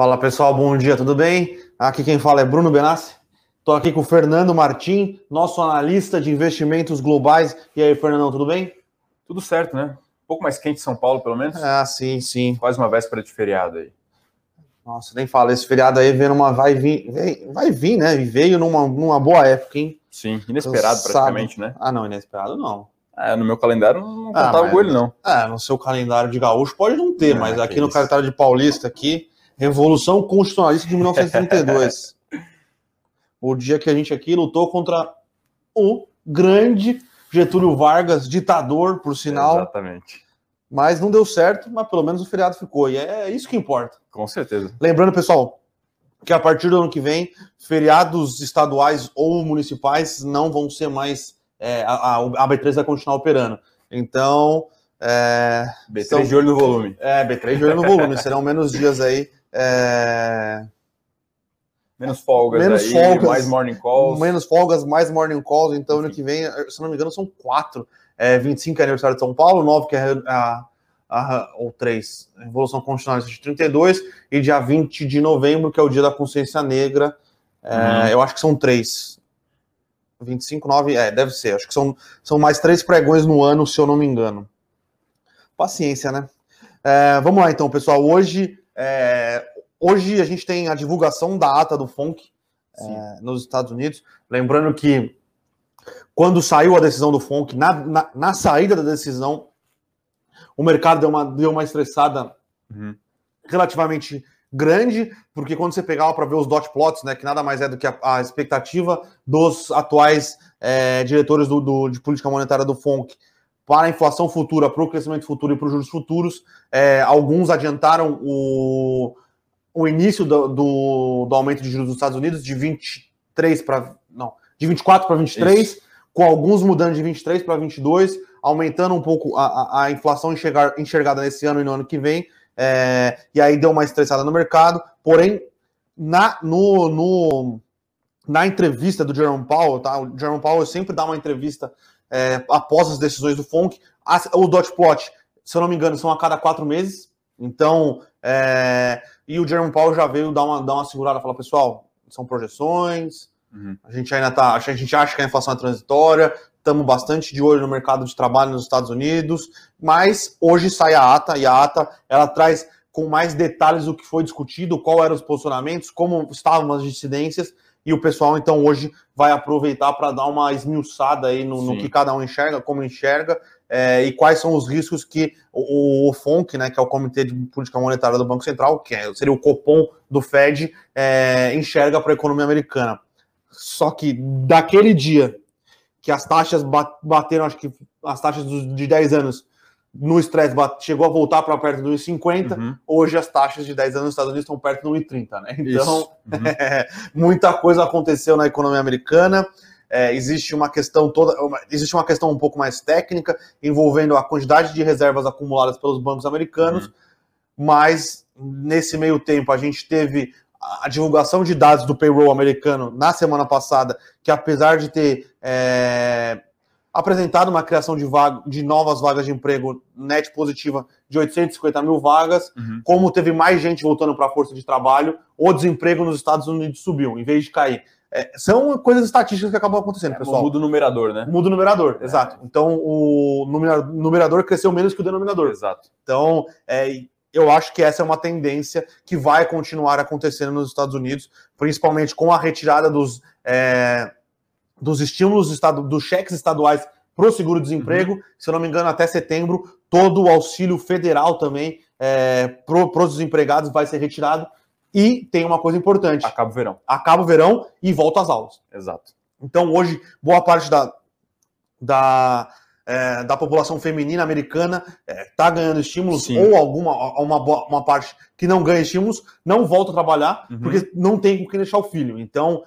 Fala pessoal, bom dia, tudo bem? Aqui quem fala é Bruno Benassi. Estou aqui com o Fernando Martim, nosso analista de investimentos globais. E aí, Fernandão, tudo bem? Tudo certo, né? Um pouco mais quente em São Paulo, pelo menos. Ah, sim, sim. Quase uma véspera de feriado aí. Nossa, nem fala, esse feriado aí vem numa. Vai vir, vai vir, né? E veio numa, numa boa época, hein? Sim, inesperado praticamente, né? Ah, não, inesperado não. É, no meu calendário não ah, contava com ele, não. É, no seu calendário de gaúcho pode não ter, mas aqui no calendário de paulista, aqui, Revolução Constitucionalista de 1932. o dia que a gente aqui lutou contra o grande Getúlio Vargas, ditador, por sinal. Exatamente. Mas não deu certo, mas pelo menos o feriado ficou. E é isso que importa. Com certeza. Lembrando, pessoal, que a partir do ano que vem, feriados estaduais ou municipais não vão ser mais. É, a, a B3 vai continuar operando. Então. É, B3 são, de olho no volume. É, B3 de olho no volume. Serão menos dias aí é... Menos folgas menos aí, folgas, mais morning calls. Menos folgas, mais morning calls. Então, Enfim. ano que vem, se não me engano, são quatro. É, 25 é aniversário de São Paulo, 9 que é a, a, ou 3, Revolução Constitucional de 32, e dia 20 de novembro, que é o dia da consciência negra. É, uhum. Eu acho que são três. 25, 9, é, deve ser. Acho que são, são mais três pregões no ano, se eu não me engano. Paciência, né? É, vamos lá então, pessoal. Hoje é, hoje a gente tem a divulgação da ata do FONC é, nos Estados Unidos. Lembrando que quando saiu a decisão do FONC, na, na, na saída da decisão, o mercado deu uma, deu uma estressada uhum. relativamente grande, porque quando você pegava para ver os dot plots, né, que nada mais é do que a, a expectativa dos atuais é, diretores do, do, de política monetária do FONC para a inflação futura, para o crescimento futuro e para os juros futuros. É, alguns adiantaram o, o início do, do, do, aumento de juros dos Estados Unidos de 23 para. Não, de 24 para 23, Isso. com alguns mudando de 23 para 22, aumentando um pouco a, a, a inflação enxergar, enxergada nesse ano e no ano que vem. É, e aí deu uma estressada no mercado. Porém, na, no, no, na entrevista do Jerome Powell, tá? O Jerome Powell sempre dá uma entrevista é, após as decisões do FONC. O dot plot, se eu não me engano, são a cada quatro meses. Então, é, e o Jerome Powell já veio dar uma, dar uma segurada, falar, pessoal, são projeções, uhum. a gente ainda tá, a gente acha que a inflação é transitória, estamos bastante de olho no mercado de trabalho nos Estados Unidos, mas hoje sai a ata, e a ata, ela traz com mais detalhes o que foi discutido, qual eram os posicionamentos, como estavam as dissidências, e o pessoal, então, hoje vai aproveitar para dar uma esmiuçada aí no, no, que cada um enxerga, como enxerga, é, e quais são os riscos que o, o, FONC, né, que é o Comitê de Política Monetária do Banco Central, que é, seria o Copom do Fed, é, enxerga para a economia americana. Só que daquele dia que as taxas bateram, acho que as taxas de 10 anos no estresse chegou a voltar para perto do 1,50. Uhum. Hoje as taxas de 10 anos nos Estados Unidos estão perto do 1,30, né? Então, uhum. muita coisa aconteceu na economia americana. É, existe uma questão toda, uma, existe uma questão um pouco mais técnica envolvendo a quantidade de reservas acumuladas pelos bancos americanos, uhum. mas nesse meio tempo a gente teve a divulgação de dados do payroll americano na semana passada, que apesar de ter é, apresentado uma criação de, vaga, de novas vagas de emprego net positiva de 850 mil vagas, uhum. como teve mais gente voltando para a força de trabalho, o desemprego nos Estados Unidos subiu, em vez de cair. É, são coisas estatísticas que acabam acontecendo, é, pessoal. Muda o numerador, né? Muda o numerador, é. exato. Então, o numerador cresceu menos que o denominador. Exato. Então, é, eu acho que essa é uma tendência que vai continuar acontecendo nos Estados Unidos, principalmente com a retirada dos é, dos estímulos estado, dos cheques estaduais para o seguro-desemprego. Uhum. Se eu não me engano, até setembro, todo o auxílio federal também é, para os desempregados vai ser retirado. E tem uma coisa importante: acaba o verão. Acaba o verão e volta às aulas. Exato. Então, hoje, boa parte da, da, é, da população feminina americana está é, tá ganhando estímulos, Sim. ou alguma uma, uma parte que não ganha estímulos, não volta a trabalhar, uhum. porque não tem com quem deixar o filho. Então,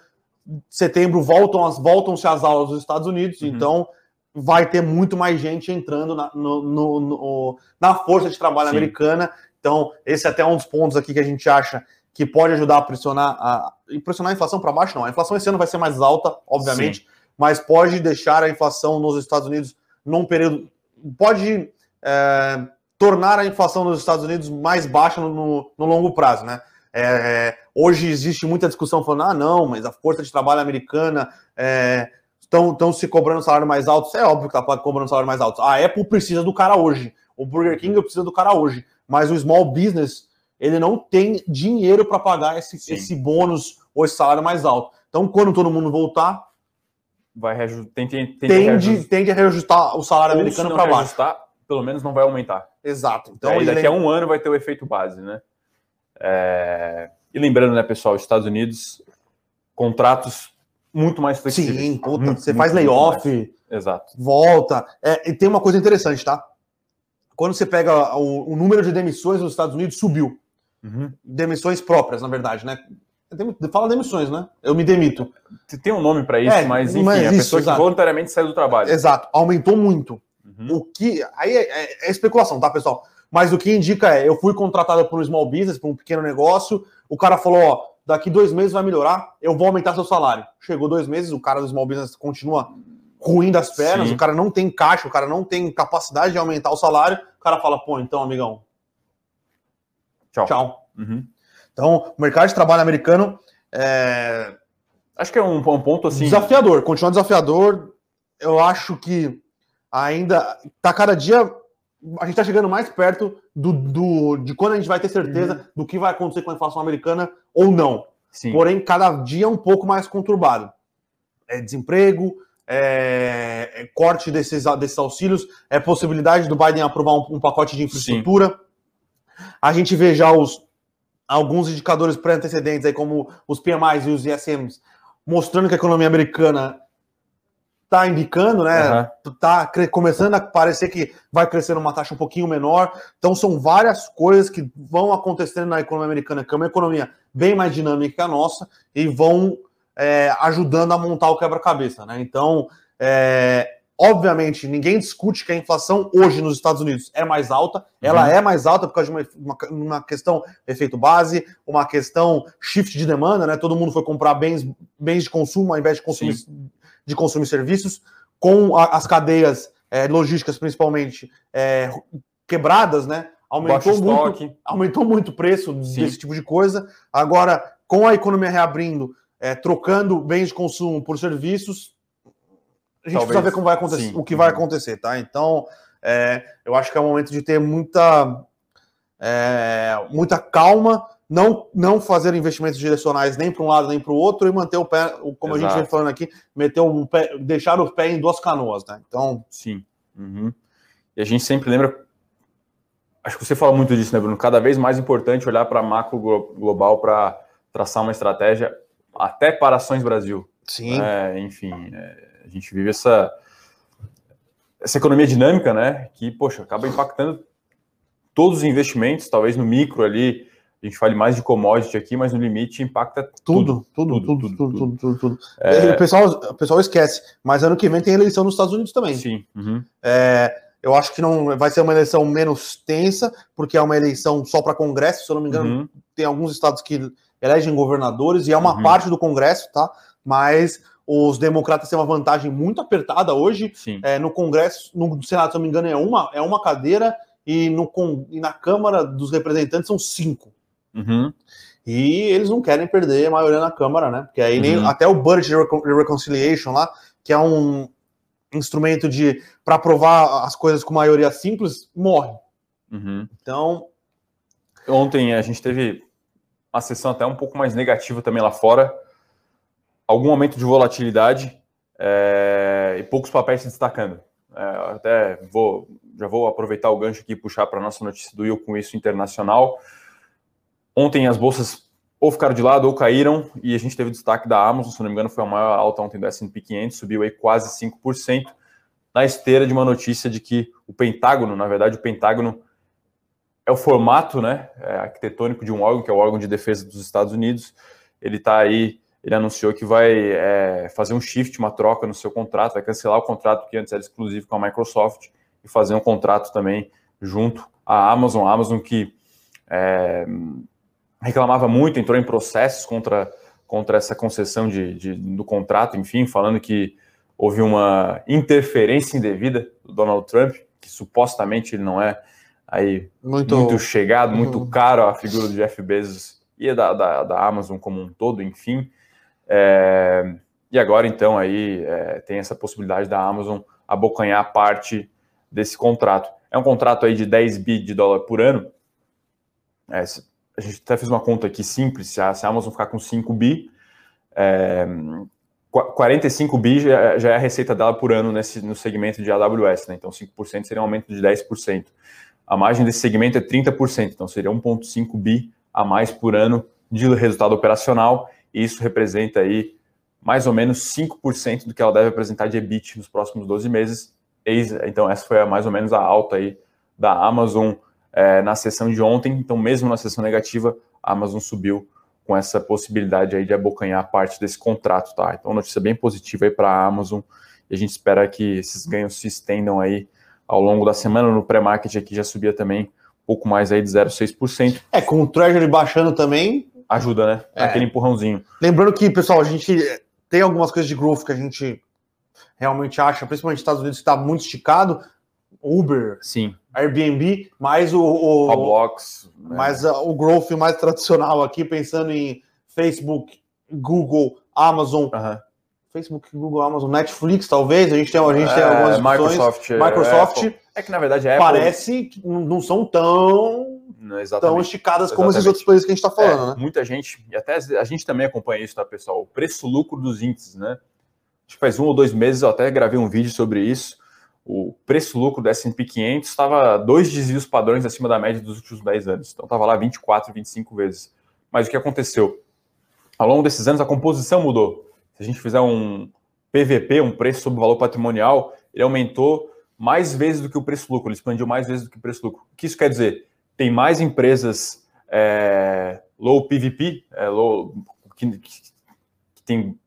setembro voltam as voltam-se as aulas dos Estados Unidos, uhum. então vai ter muito mais gente entrando na, no, no, no, na força de trabalho Sim. americana. Então, esse é até um dos pontos aqui que a gente acha que pode ajudar a pressionar a, pressionar a inflação para baixo, não. A inflação esse ano vai ser mais alta, obviamente, Sim. mas pode deixar a inflação nos Estados Unidos num período. Pode é, tornar a inflação nos Estados Unidos mais baixa no, no longo prazo, né? É, hoje existe muita discussão falando, ah, não, mas a força de trabalho americana estão é, se cobrando salário mais alto. É óbvio que está cobrando salário mais alto. A Apple precisa do cara hoje. O Burger King precisa do cara hoje. Mas o small business, ele não tem dinheiro para pagar esse, esse bônus ou esse salário mais alto. Então, quando todo mundo voltar, vai reajustar, tende, tende, tende, a reajustar o salário Ou americano para baixo. Pelo menos não vai aumentar. Exato. Então, e daqui a um ano vai ter o efeito base, né? É... E lembrando, né, pessoal, Estados Unidos, contratos muito mais flexíveis. Sim, puta, muito, você faz layoff, Exato. volta. É, e tem uma coisa interessante, tá? Quando você pega o, o número de demissões nos Estados Unidos, subiu. Uhum. Demissões próprias, na verdade, né? Fala demissões, né? Eu me demito. Tem um nome para isso, é, mas enfim, mas a isso, pessoa exato. que voluntariamente saiu do trabalho. Exato, aumentou muito. Uhum. O que. Aí é, é, é, especulação, tá, pessoal? Mas o que indica é: eu fui contratado por um small business, por um pequeno negócio, o cara falou: ó, daqui dois meses vai melhorar, eu vou aumentar seu salário. Chegou dois meses, o cara do small business continua ruim das pernas, Sim. o cara não tem caixa, o cara não tem capacidade de aumentar o salário, o cara fala: pô, então, amigão. Tchau. Tchau. Uhum. Então, o mercado de trabalho americano é... Acho que é um, um, ponto assim. Desafiador, continua desafiador. Eu acho que ainda está cada dia. A gente está chegando mais perto do, do, de quando a gente vai ter certeza uhum. do que vai acontecer com a inflação americana ou não. Sim. Porém, cada dia é um pouco mais conturbado. É desemprego, é, é corte desses, desses auxílios, é possibilidade do Biden aprovar um, um pacote de infraestrutura. Sim. A gente vê já os, alguns indicadores pré-antecedentes, aí, como os PMIs e os ISMs, mostrando que a economia americana está indicando, né? Está uhum. começando a parecer que vai crescer numa taxa um pouquinho menor. Então, são várias coisas que vão acontecendo na economia americana, que é uma economia bem mais dinâmica que a nossa, e vão é, ajudando a montar o quebra-cabeça, né? Então, é, Obviamente, ninguém discute que a inflação hoje nos Estados Unidos é mais alta. Ela uhum. é mais alta por causa de uma, uma, uma, questão efeito base, uma questão shift de demanda, né? Todo mundo foi comprar bens, bens de consumo ao invés de consumir, de consumir serviços, com a, as cadeias é, logísticas, principalmente, é, quebradas, né? Aumentou muito, aumentou muito o preço Sim. desse tipo de coisa. Agora, com a economia reabrindo, é, trocando bens de consumo por serviços, a gente Talvez, precisa ver como vai acontecer, sim. o que vai acontecer, tá? Então, é, eu acho que é o momento de ter muita, é, muita calma, não, não fazer investimentos direcionais nem para um lado nem para o outro e manter o pé, como Exato. a gente vem falando aqui, meter o pé, deixar o pé em duas canoas, né? Então, sim. Uhum. E a gente sempre lembra, acho que você fala muito disso, né, Bruno? Cada vez mais importante olhar para macro global para traçar uma estratégia até para ações Brasil. Sim. É, enfim. É, a gente vive essa, essa economia dinâmica, né? Que, poxa, acaba impactando todos os investimentos, talvez no micro ali, a gente fale mais de commodity aqui, mas no limite impacta tudo. Tudo, tudo, tudo, tudo, tudo, tudo. tudo. É... O, pessoal, o pessoal esquece, mas ano que vem tem eleição nos Estados Unidos também. Sim. Uhum. É, eu acho que não vai ser uma eleição menos tensa, porque é uma eleição só para Congresso, se eu não me engano, uhum. tem alguns estados que elegem governadores, e é uma uhum. parte do Congresso, tá? Mas os democratas têm uma vantagem muito apertada hoje. É, no Congresso, no Senado, se não me engano, é uma, é uma cadeira, e, no, e na Câmara dos Representantes são cinco. Uhum. E eles não querem perder a maioria na Câmara, né? Porque aí nem, uhum. até o Budget Reconciliation lá, que é um instrumento de para aprovar as coisas com maioria simples, morre. Uhum. Então. Ontem a gente teve uma sessão até um pouco mais negativa também lá fora algum aumento de volatilidade é, e poucos papéis se destacando. É, até vou, já vou aproveitar o gancho aqui e puxar para a nossa notícia do Eu com isso internacional. Ontem as bolsas ou ficaram de lado ou caíram e a gente teve destaque da Amazon, se não me engano, foi a maior alta ontem do S&P 500, subiu aí quase 5%, na esteira de uma notícia de que o Pentágono, na verdade, o Pentágono é o formato né, é arquitetônico de um órgão, que é o órgão de defesa dos Estados Unidos, ele está aí ele anunciou que vai é, fazer um shift, uma troca no seu contrato, vai cancelar o contrato que antes era exclusivo com a Microsoft e fazer um contrato também junto à Amazon. A Amazon que é, reclamava muito, entrou em processos contra, contra essa concessão de, de, do contrato, enfim, falando que houve uma interferência indevida do Donald Trump, que supostamente ele não é aí muito, muito chegado, muito uhum. caro a figura do Jeff Bezos e da, da, da Amazon como um todo, enfim. É, e agora, então, aí é, tem essa possibilidade da Amazon abocanhar parte desse contrato. É um contrato aí de 10 bi de dólar por ano. É, a gente até fez uma conta aqui simples, se a, Amazon ficar com 5 bi, é, 45 bi já, já, é a receita dela por ano nesse, no segmento de AWS, né? então 5% seria um aumento de 10%. A margem desse segmento é 30%, então seria 1,5 bi a mais por ano de resultado operacional, e isso representa aí mais ou menos 5% do que ela deve apresentar de EBIT nos próximos 12 meses. Então, essa foi mais ou menos a alta aí da Amazon é, na sessão de ontem. Então, mesmo na sessão negativa, a Amazon subiu com essa possibilidade aí de abocanhar parte desse contrato, tá? Então, notícia bem positiva aí para a Amazon e a gente espera que esses ganhos se estendam aí ao longo da semana. No pré-market aqui já subia também um pouco mais aí de 0,6%. É, com o Treasury baixando também... Ajuda, né? É. Aquele empurrãozinho. Lembrando que, pessoal, a gente tem algumas coisas de growth que a gente realmente acha, principalmente nos Estados Unidos, que está muito esticado. Uber, sim, Airbnb, mais o, o Roblox, né? mais o growth mais tradicional aqui, pensando em Facebook, Google, Amazon, Facebook, Google, Amazon, Netflix, talvez. A gente tem, a gente é, tem algumas Microsoft, Microsoft. É, é, que na verdade Apple... parece que não são tão tão esticadas como esses outros países que a gente está falando, é, né? Muita gente, e até a gente também acompanha isso, tá, pessoal? O preço-lucro dos índices, né? Acho que faz um ou dois meses eu até gravei um vídeo sobre isso. O preço-lucro do S&P 500 estava dois desvios padrões acima da média dos últimos 10 anos. Então estava lá 24, 25 vezes. Mas o que aconteceu? Ao longo desses anos a composição mudou. Se a gente fizer um PVP, um preço sobre valor patrimonial, ele aumentou mais vezes do que o preço-lucro, ele expandiu mais vezes do que o preço-lucro. O que isso quer dizer? Tem mais empresas é, low PVP, é, low, que, que, tem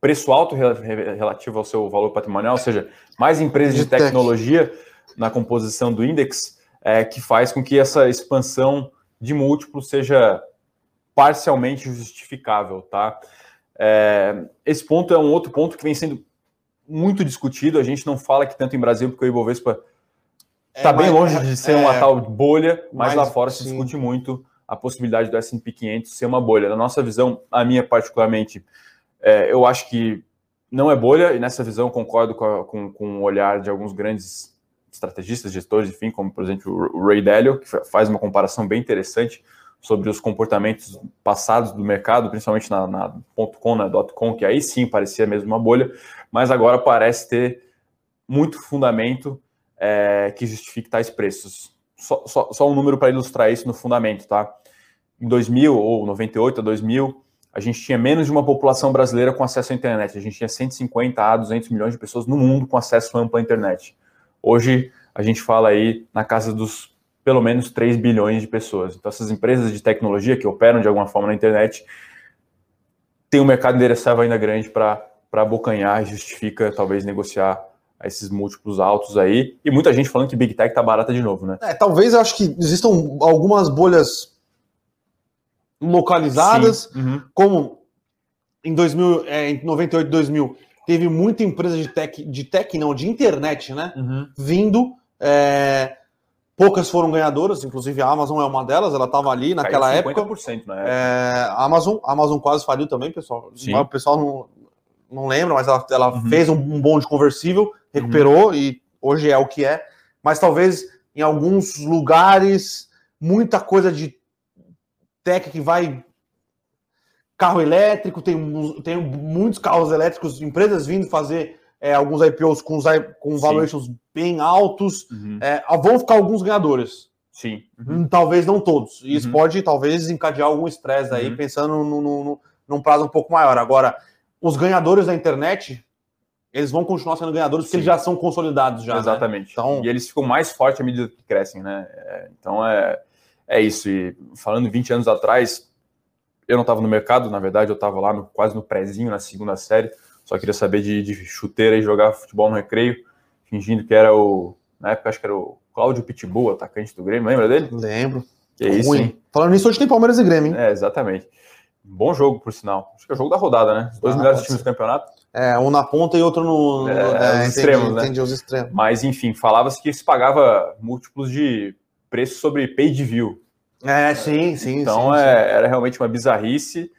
preço alto relativo ao seu valor patrimonial, ou seja, mais empresas de tecnologia na composição do índice, é, que faz com que essa expansão de múltiplos seja parcialmente justificável, tá? É, esse ponto é um outro ponto que vem sendo muito discutido. A gente não fala que tanto em Brasil, porque o Ibovespa Está é, bem longe de ser é, uma tal bolha, mas, mas lá fora sim. se discute muito a possibilidade do S&P 500 ser uma bolha. Na nossa visão, a minha particularmente, é, eu acho que não é bolha, e nessa visão concordo com, a, com, com o olhar de alguns grandes estrategistas, gestores, enfim, como por exemplo o Ray Dalio, que faz uma comparação bem interessante sobre os comportamentos passados do mercado, principalmente na, na .com, na .com, que aí sim parecia mesmo uma bolha, mas agora parece ter muito fundamento é, que justifique tais preços. Só, só, só um número para ilustrar isso no fundamento, tá? Em 2000, ou 98 a 2000, a gente tinha menos de uma população brasileira com acesso à internet. A gente tinha 150 a 200 milhões de pessoas no mundo com acesso amplo à internet. Hoje, a gente fala aí na casa dos pelo menos 3 bilhões de pessoas. Então, essas empresas de tecnologia que operam de alguma forma na internet têm um mercado endereçável ainda grande para abocanhar e justifica, talvez, negociar esses múltiplos altos aí. E muita gente falando que Big Tech tá barata de novo, né? É, talvez eu acho que existam algumas bolhas localizadas, uhum. como em 2000, é, em 98, 2000, teve muita empresa de tech, de tech não, de internet, né? Uhum. Vindo. É, poucas foram ganhadoras, inclusive a Amazon é uma delas, ela estava ali naquela Caiu 50% época. Na época. É, a Amazon, a Amazon quase faliu também, pessoal. Sim. O pessoal não, não lembra, mas ela, ela uhum. fez um, um bonde conversível, recuperou uhum. e hoje é o que é. Mas talvez em alguns lugares, muita coisa de tech que vai. Carro elétrico, tem, tem muitos carros elétricos, empresas vindo fazer é, alguns IPOs com, com valuations bem altos. Uhum. É, vão ficar alguns ganhadores. Sim. Uhum. Talvez não todos. E isso uhum. pode, talvez, desencadear algum estresse aí, uhum. pensando no, no, no, num prazo um pouco maior. Agora, os ganhadores da internet, eles vão continuar sendo ganhadores Sim. porque eles já são consolidados já. Né? Exatamente. Né? Então... E eles ficam mais fortes à medida que crescem, né? É, então é, é isso. E falando 20 anos atrás, eu não estava no mercado, na verdade, eu estava lá no, quase no prézinho, na segunda série. Só queria saber de, de chuteira e jogar futebol no recreio, fingindo que era o. Na época, acho que era o Cláudio Pitbull, atacante do Grêmio. Lembra dele? Lembro. Que é isso. Hein? Falando nisso, hoje tem Palmeiras e Grêmio, hein? É, exatamente. Bom jogo, por sinal. Acho que é o jogo da rodada, né? Os dois ah, melhores times do campeonato. É, um na ponta e outro no. É, é, os entendi, extremos, né? Entendi os extremos. Mas, enfim, falava-se que se pagava múltiplos de preço sobre pay de view. É, sim, sim. Então sim, é, sim. era realmente uma bizarrice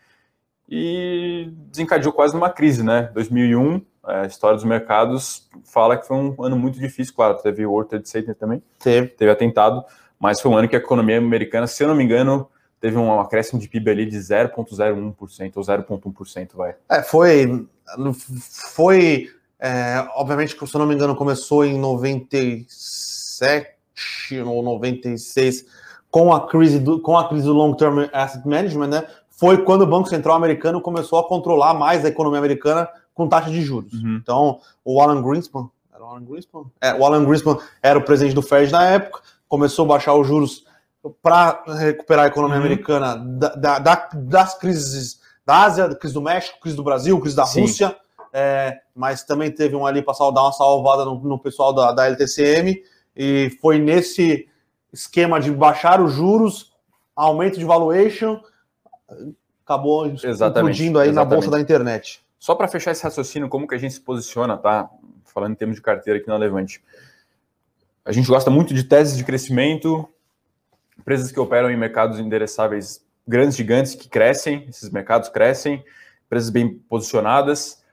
e desencadeou quase numa crise, né? 2001, é, a história dos mercados fala que foi um ano muito difícil, claro, teve o World Trade Center também, Teve. teve atentado, mas foi um ano que a economia americana, se eu não me engano, teve um acréscimo de PIB ali de 0,01% ou 0,1%, vai. É, foi. Foi. é, obviamente, que, se eu não me engano, começou em 97 ou 96 com a crise do, com a crise do Long Term Asset Management, né? Foi quando o Banco Central americano começou a controlar mais a economia americana com taxa de juros. Uhum. Então, o Alan Greenspan, era o Alan Greenspan? É, o Alan Greenspan era o presidente do Fed na época, começou a baixar os juros para recuperar a economia Uhum. americana da- da- da- das crises da Ásia, crise do México, crise do Brasil, crise da Sim. Rússia, é, mas também teve um ali para dar uma salvada no, no pessoal da, da LTCM, e foi nesse esquema de baixar os juros, aumento de valuation, acabou Exatamente, explodindo aí na exatamente. bolsa da internet. Só para fechar esse raciocínio, como que a gente se posiciona, tá? Falando em termos de carteira aqui na Levante. A gente gosta muito de teses de crescimento, empresas que operam em mercados endereçáveis grandes, gigantes, que crescem, esses mercados crescem, empresas bem posicionadas,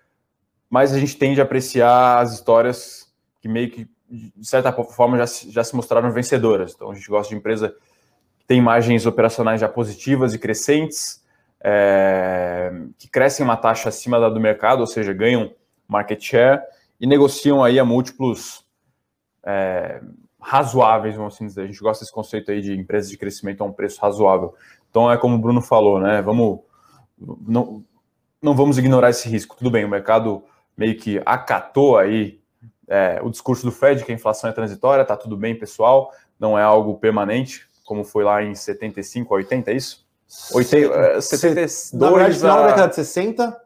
mas a gente tende a apreciar as histórias que meio que, de certa forma, já já se mostraram vencedoras. Então, a gente gosta de empresa que tem margens operacionais já positivas e crescentes, é, que crescem uma taxa acima da do mercado, ou seja, ganham market share e negociam aí a múltiplos é, razoáveis, vamos assim dizer. A gente gosta desse conceito aí de empresas de crescimento a um preço razoável. Então é como o Bruno falou, né? Vamos não, não vamos ignorar esse risco. Tudo bem, o mercado meio que acatou aí é, o discurso do Fed que a inflação é transitória, tá tudo bem, pessoal, não é algo permanente, como foi lá em 75 a 80, é isso? 80, é, 72 Na verdade, final da década de 60,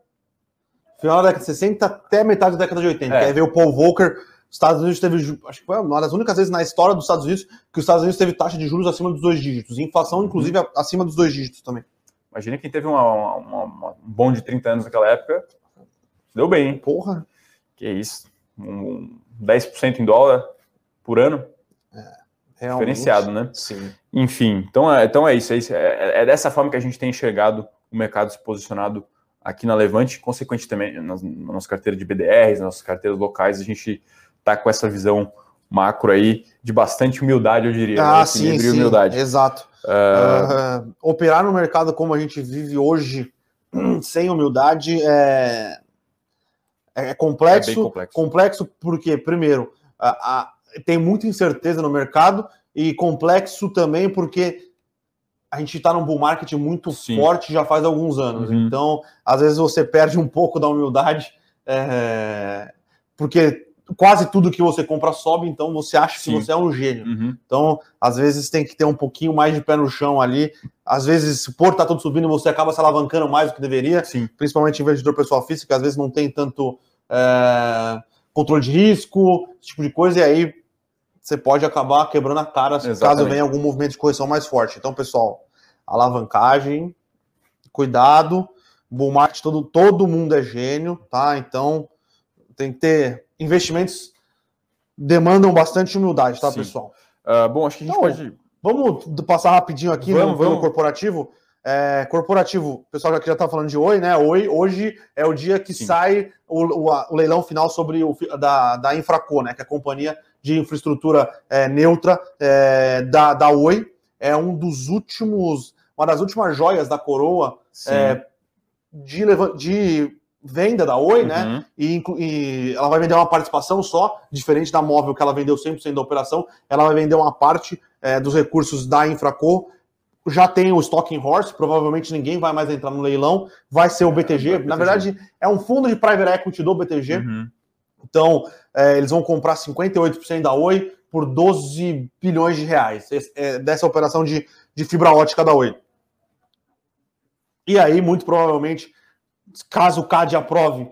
final da década de 60 até metade da década de 80. É. Que aí veio o Paul Volcker, Estados Unidos teve, acho que foi uma das únicas vezes na história dos Estados Unidos que os Estados Unidos teve taxa de juros acima dos dois dígitos, inflação, inclusive, a- acima dos dois dígitos também. Imagina quem teve uma, uma- uma- um bom de 30 anos naquela época. Deu bem, hein? Porra. Que isso. Um 10% em dólar por ano. Realmente. Diferenciado, né? Sim. Enfim, então é, então é isso. É, isso. É- é dessa forma que a gente tem enxergado o mercado se posicionado aqui na Levante. Consequente também, na, na nossa carteira de BDRs, nas nossas carteiras locais, a gente está com essa visão macro aí de bastante humildade, eu diria. né? Ah, sim, Equilíbrio e sim. humildade. Exato. Ah, operar no mercado como a gente vive hoje, sem humildade, é, é complexo. É bem complexo. Complexo porque, primeiro, a- a- tem muita incerteza no mercado e complexo também porque a gente está num bull market muito Sim. forte já faz alguns anos. Uhum. Então, às vezes você perde um pouco da humildade, é, porque quase tudo que você compra sobe, então você acha Sim. que você é um gênio. Uhum. Então, às vezes tem que ter um pouquinho mais de pé no chão ali. Às vezes, se o porto tá todo subindo, você acaba se alavancando mais do que deveria, Sim. principalmente investidor pessoal físico, às vezes não tem tanto é, controle de risco, esse tipo de coisa, e aí você pode acabar quebrando a cara se caso Exatamente. venha algum movimento de correção mais forte. Então, pessoal, alavancagem, cuidado, bull market, todo, todo mundo é gênio, tá? Então, tem que ter investimentos demandam bastante humildade, tá, Sim. pessoal? Ah, bom, acho que a gente Não, pode. Vamos passar rapidinho aqui Vamos, no, vamos. corporativo. É, corporativo, o pessoal já, já tá falando de Oi, né? Oi, hoje é o dia que Sim. sai o, o- o leilão final sobre o da, da Infraco, né? Que é a companhia de infraestrutura é, neutra é, da, da Oi. É um dos últimos, uma das últimas joias da coroa é, de, de venda da Oi, né? Uhum. e, inclu- e ela vai vender uma participação só, diferente da móvel que ela vendeu 100% da operação, ela vai vender uma parte é, dos recursos da Infraco. Já tem o Stocking Horse, provavelmente ninguém vai mais entrar no leilão, vai ser o BTG. BTG. Na verdade, é um fundo de private equity do BTG. Uhum. Então, é, eles vão comprar 58% da Oi por 12 bilhões de reais. É, dessa operação de, de fibra ótica da Oi. E aí, muito provavelmente, caso o CAD aprove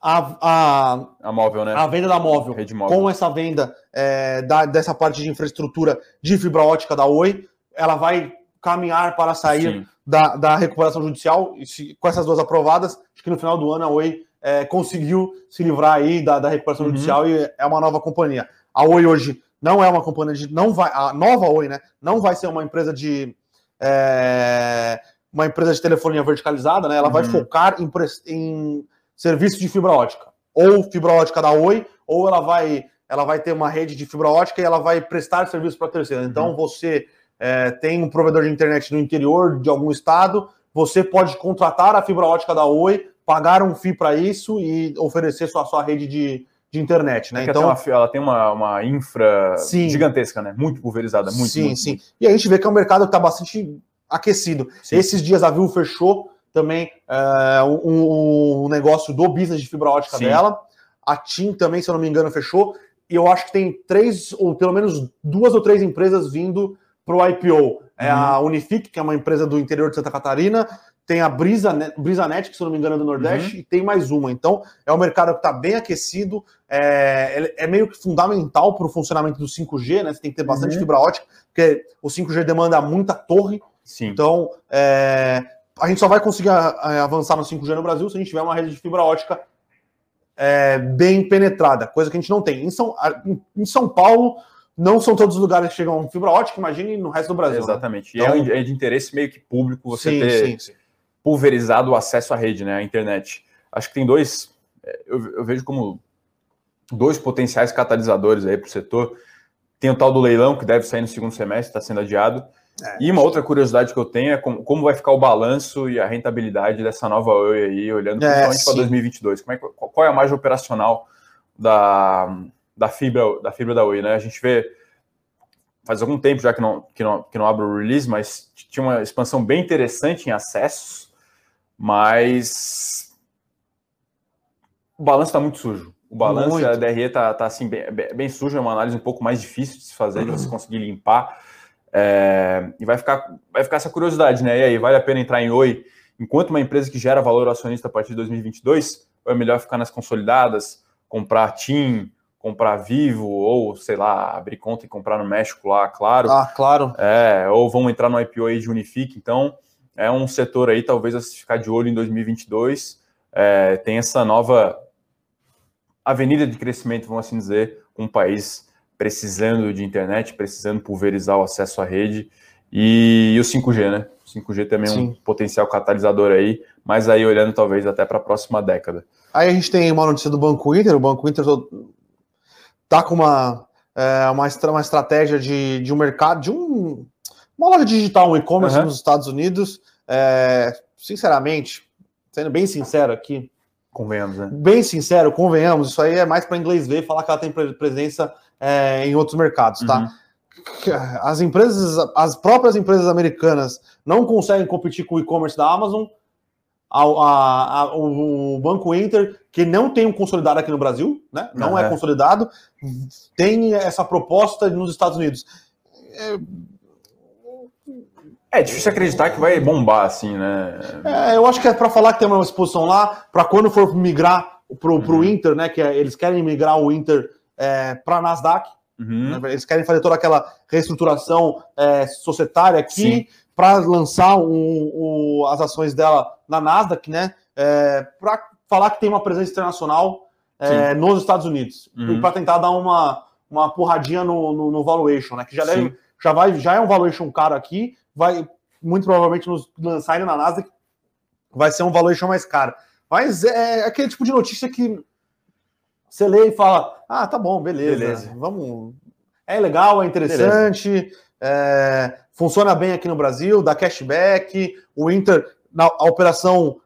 a, a, A móvel, né? a venda da móvel, Rede móvel. com essa venda é, da- dessa parte de infraestrutura de fibra ótica da Oi, ela vai caminhar para sair da, da recuperação judicial. E se- com essas duas aprovadas, acho que no final do ano a Oi é, conseguiu se livrar aí da, da recuperação Uhum. judicial e é uma nova companhia. A Oi hoje não é uma companhia de. não vai A nova Oi, né? Não vai ser uma empresa de é, uma empresa de telefonia verticalizada, né? Ela uhum. vai focar em, em serviço de fibra ótica, ou fibra ótica da Oi, ou ela vai, ela vai ter uma rede de fibra ótica e ela vai prestar serviço para terceira. Então, uhum. você é, tem um provedor de internet no interior de algum estado, você pode contratar a fibra ótica da Oi, pagar um FII para isso e oferecer sua, sua rede de, de internet, né? É então, tem uma, ela tem uma, uma infra sim, gigantesca, né? Muito pulverizada, muito. Sim, muito, sim. Muito. E a gente vê que é um mercado que está bastante aquecido. Sim. Esses dias a Viu fechou também é, um, um, negócio do business de fibra ótica sim. dela. A TIM também, se eu não me engano, fechou. E eu acho que tem três, ou pelo menos duas ou três empresas vindo para o IPO. É uhum. a Unifique, que é uma empresa do interior de Santa Catarina, tem a Brisa, BrisaNet, que se não me engano é do Nordeste, uhum. e tem mais uma. Então, é um mercado que está bem aquecido, é, é, meio que fundamental para o funcionamento do 5G, né? Você tem que ter bastante uhum. fibra ótica, porque o 5G demanda muita torre. Sim. Então, é, a gente só vai conseguir é, avançar no 5G no Brasil se a gente tiver uma rede de fibra ótica é, bem penetrada, coisa que a gente não tem. Em São, em São Paulo, não são todos os lugares que chegam fibra ótica, imagine no resto do Brasil. Né? Exatamente. Né? Então, e é de interesse meio que público você sim, ter. Sim, sim pulverizado o acesso à rede, né, à internet. Acho que tem dois, é, eu, eu vejo como dois potenciais catalisadores aí para o setor. Tem o tal do leilão, que deve sair no segundo semestre, está sendo adiado. É. E uma outra curiosidade que eu tenho é como, como, vai ficar o balanço e a rentabilidade dessa nova Oi aí, olhando é, principalmente para 2022. Como é, qual é a margem operacional da, da, fibra, da fibra da Oi? Né? A gente vê, faz algum tempo já que não, que não, que não abre o release, mas tinha uma expansão bem interessante em acessos, mas o balanço está muito sujo. O balanço muito. da DRE está tá, assim, bem, bem sujo, é uma análise um pouco mais difícil de se fazer, de você uhum. conseguir limpar. É, e vai ficar, vai ficar essa curiosidade, né? E aí, vale a pena entrar em Oi enquanto uma empresa que gera valor acionista a partir de 2022? Ou é melhor ficar nas consolidadas, comprar TIM, comprar Vivo, ou sei lá, abrir conta e comprar no México lá, claro. Ah, claro. É, ou vão entrar no IPO aí de Unifique. Então, é um setor aí, talvez, a ficar de olho em 2022. É, tem essa nova avenida de crescimento, vamos assim dizer, com um país precisando de internet, precisando pulverizar o acesso à rede e, e o 5G, né? O 5G também é um potencial catalisador aí, mas aí olhando talvez até para a próxima década. Aí a gente tem uma notícia do Banco Inter, o Banco Inter tá com uma, é, uma, uma estratégia de, de um mercado, de um uma loja digital, um e-commerce uhum. nos Estados Unidos, é, sinceramente, sendo bem sincero aqui, convenhamos, né? Bem sincero, convenhamos, isso aí é mais para inglês ver, falar que ela tem presença é, em outros mercados, tá? Uhum. As empresas, as próprias empresas americanas não conseguem competir com o e-commerce da Amazon. A, a, a, o Banco Inter, que não tem um consolidado aqui no Brasil, né? Não uhum. é consolidado, tem essa proposta nos Estados Unidos. É, é difícil acreditar que vai bombar assim, né? É, eu acho que é para falar que tem uma exposição lá, para quando for migrar pro, uhum. pro Inter, né? Que é, eles querem migrar o Inter é, para Nasdaq. Uhum. Né, eles querem fazer toda aquela reestruturação é, societária aqui para lançar um, um, as ações dela na Nasdaq, né? É, para falar que tem uma presença internacional é, nos Estados Unidos uhum. e para tentar dar uma, uma porradinha no, no, no valuation, né? Que já deve, já vai já é um valuation caro aqui, vai muito provavelmente nos lançar na Nasdaq, vai ser um valuation mais caro. Mas é aquele tipo de notícia que você lê e fala: ah, tá bom, beleza, beleza. vamos. É legal, é interessante, é, funciona bem aqui no Brasil, dá cashback, o Inter, na, a operação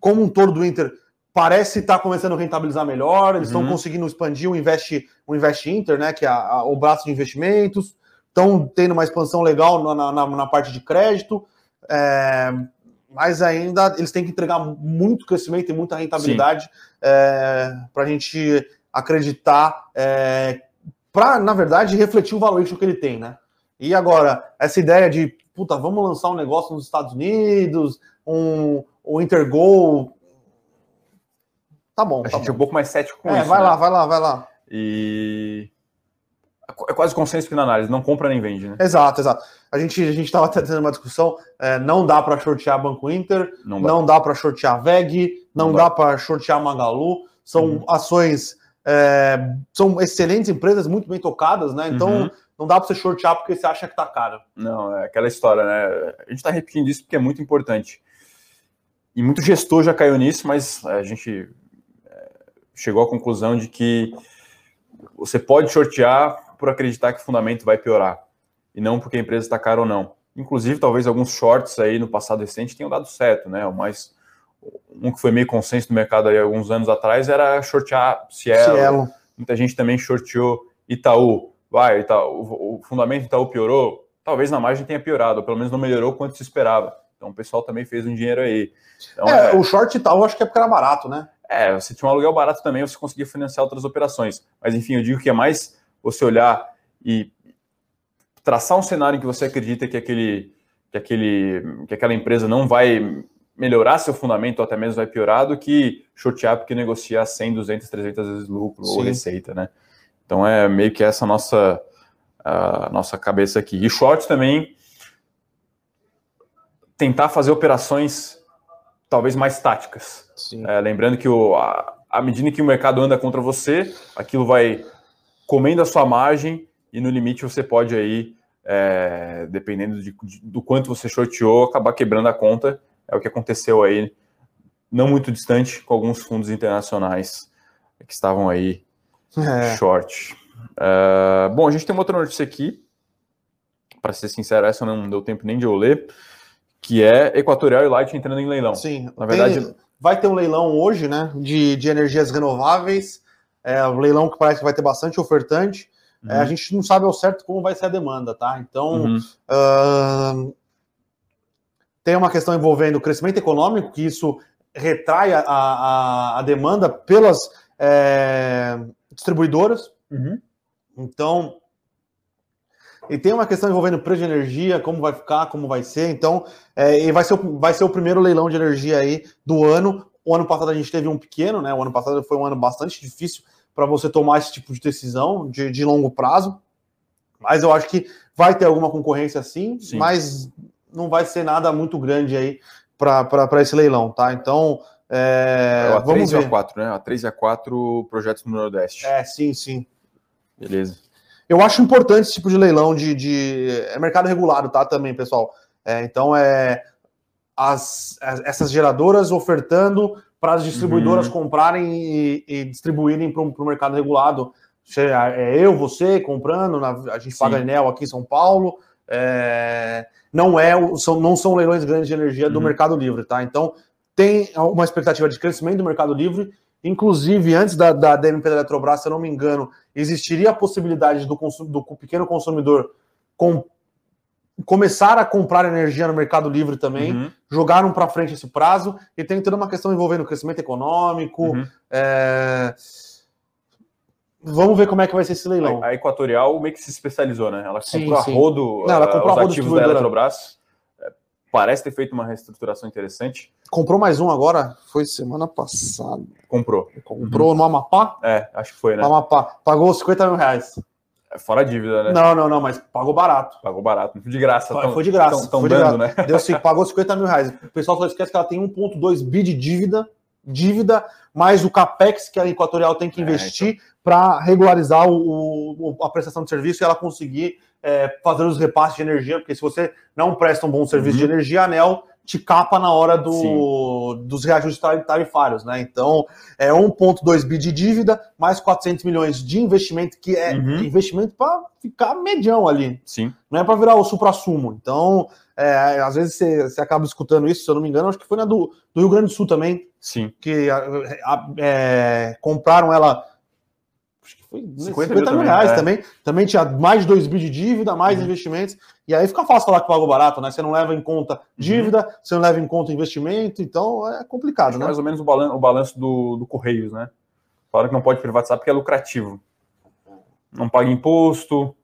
como um todo do Inter parece estar tá começando a rentabilizar melhor, eles uhum. estão conseguindo expandir o Invest, o Invest Inter, né, que é a, a, o braço de investimentos estão tendo uma expansão legal na, na, na parte de crédito, é, mas ainda eles têm que entregar muito crescimento e muita rentabilidade é, para a gente acreditar, é, para, na verdade, refletir o valuation que ele tem, né? E agora, essa ideia de, puta, vamos lançar um negócio nos Estados Unidos, um, o Intergol. Tá bom. A tá gente bom. é um pouco mais cético com é, isso. Vai né? lá, vai lá, vai lá. E é quase consenso que na análise, não compra nem vende, né? Exato, exato. A gente a gente estava tendo uma discussão, é, não dá para shortear Banco Inter, não dá, não dá para shortear VEG, não, não dá, dá para shortear Magalu, são uhum. ações, é, são excelentes empresas, muito bem tocadas, né? Então, uhum. não dá para você shortear porque você acha que tá caro. Não, é aquela história, né? A gente está repetindo isso porque é muito importante. E muito gestor já caiu nisso, mas a gente é, chegou à conclusão de que você pode shortear por acreditar que o fundamento vai piorar e não porque a empresa está cara ou não. Inclusive, talvez alguns shorts aí no passado recente tenham dado certo, né? O mais um que foi meio consenso no mercado aí alguns anos atrás era shortear Cielo. Cielo. Muita gente também shorteou Itaú. Vai, Itaú, o, fundamento Itaú piorou? Talvez na margem tenha piorado, ou pelo menos não melhorou quanto se esperava. Então o pessoal também fez um dinheiro aí. Então, é, é... O short Itaú acho que é porque era barato, né? É, você tinha um aluguel barato também, você conseguia financiar outras operações. Mas enfim, eu digo que é mais você olhar e traçar um cenário em que você acredita que aquele que aquele que aquela empresa não vai melhorar seu fundamento ou até mesmo vai piorar do que shortear porque negociar 100, 200, 300 vezes lucro Sim. ou receita, né? Então é meio que essa nossa a nossa cabeça aqui. E short também tentar fazer operações talvez mais táticas. É, lembrando que o, a, à medida que o mercado anda contra você, aquilo vai comendo a sua margem e no limite você pode aí, é, dependendo de, de, do quanto você shorteou, acabar quebrando a conta é o que aconteceu aí, não muito distante, com alguns fundos internacionais que estavam aí é. short. Uh, bom, a gente tem uma outra notícia aqui. Para ser sincero, essa não deu tempo nem de eu ler, que é Equatorial e Light entrando em leilão. Sim, na verdade. Tem, vai ter um leilão hoje, né? De, de energias renováveis. É um leilão que parece que vai ter bastante ofertante. Uhum. É, a gente não sabe ao certo como vai ser a demanda, tá? Então, uhum. uh, tem uma questão envolvendo o crescimento econômico, que isso retrai a, a, a demanda pelas é, distribuidoras. Uhum. Então, e tem uma questão envolvendo preço de energia, como vai ficar, como vai ser. Então, é, e vai ser, o, vai ser o primeiro leilão de energia aí do ano. O ano passado a gente teve um pequeno, né? O ano passado foi um ano bastante difícil para você tomar esse tipo de decisão de, de longo prazo. Mas eu acho que vai ter alguma concorrência sim, sim. mas não vai ser nada muito grande aí para esse leilão, tá? Então, é, é a 3 e a 4, né? A 3 e a 4 projetos no Nordeste. É, sim, sim. Beleza. Eu acho importante esse tipo de leilão de. de... É mercado regulado, tá? Também, pessoal. É, então, é as, essas geradoras ofertando para as distribuidoras uhum. comprarem e, e distribuírem para o mercado regulado. É eu, você comprando, a gente Sim. paga Enel aqui em São Paulo, é, não é são, não são leilões grandes de energia do uhum. Mercado Livre, tá? Então tem uma expectativa de crescimento do Mercado Livre. Inclusive, antes da, da, da MP da Eletrobras, se eu não me engano, existiria a possibilidade do, do pequeno consumidor com, começar a comprar energia no Mercado Livre também. Uhum. Jogaram para frente esse prazo e tem toda uma questão envolvendo crescimento econômico. Uhum. É Vamos ver como é que vai ser esse leilão. A, Equatorial meio que se especializou, né? Ela sim, comprou sim. a rodo, Não, ela comprou os a rodo ativos da Eletrobras. É, parece ter feito uma reestruturação interessante. Comprou mais um agora? Foi semana passada. Comprou. Comprou uhum. no Amapá? É, acho que foi, né? Amapá. Pagou 50 mil reais. É fora a dívida, né? Não, não, não, mas pagou barato. Pagou barato. De graça. Foi, tão, foi de graça. Estão dando, né? Deu, pagou 50 mil reais. O pessoal só esquece que ela tem 1,2 bi de dívida dívida, mais o capex que a Equatorial tem que investir é, então. para regularizar o, o, a prestação de serviço e ela conseguir é, fazer os repasses de energia, porque se você não presta um bom serviço uhum. de energia, a ANEL te capa na hora do, dos reajustes tarifários, né? Então, é 1,2 bi de dívida, mais 400 milhões de investimento, que é uhum. investimento para ficar medião ali. Sim. Não é para virar o supra-sumo. Então, é, às vezes você, você, acaba escutando isso, se eu não me engano, acho que foi na do, do Rio Grande do Sul também. Sim. Que a, a, é, compraram ela foi 50, 50 mil, reais é. também. Também tinha mais de 2 bi de dívida, mais uhum. investimentos. E aí fica fácil falar que pagou barato, né? Você não leva em conta uhum. dívida, uhum. você não leva em conta investimento, então é complicado, acho né? É mais ou menos o balanço, o balanço do, do Correios, né? Falaram que não pode privatizar porque é lucrativo. Não paga imposto,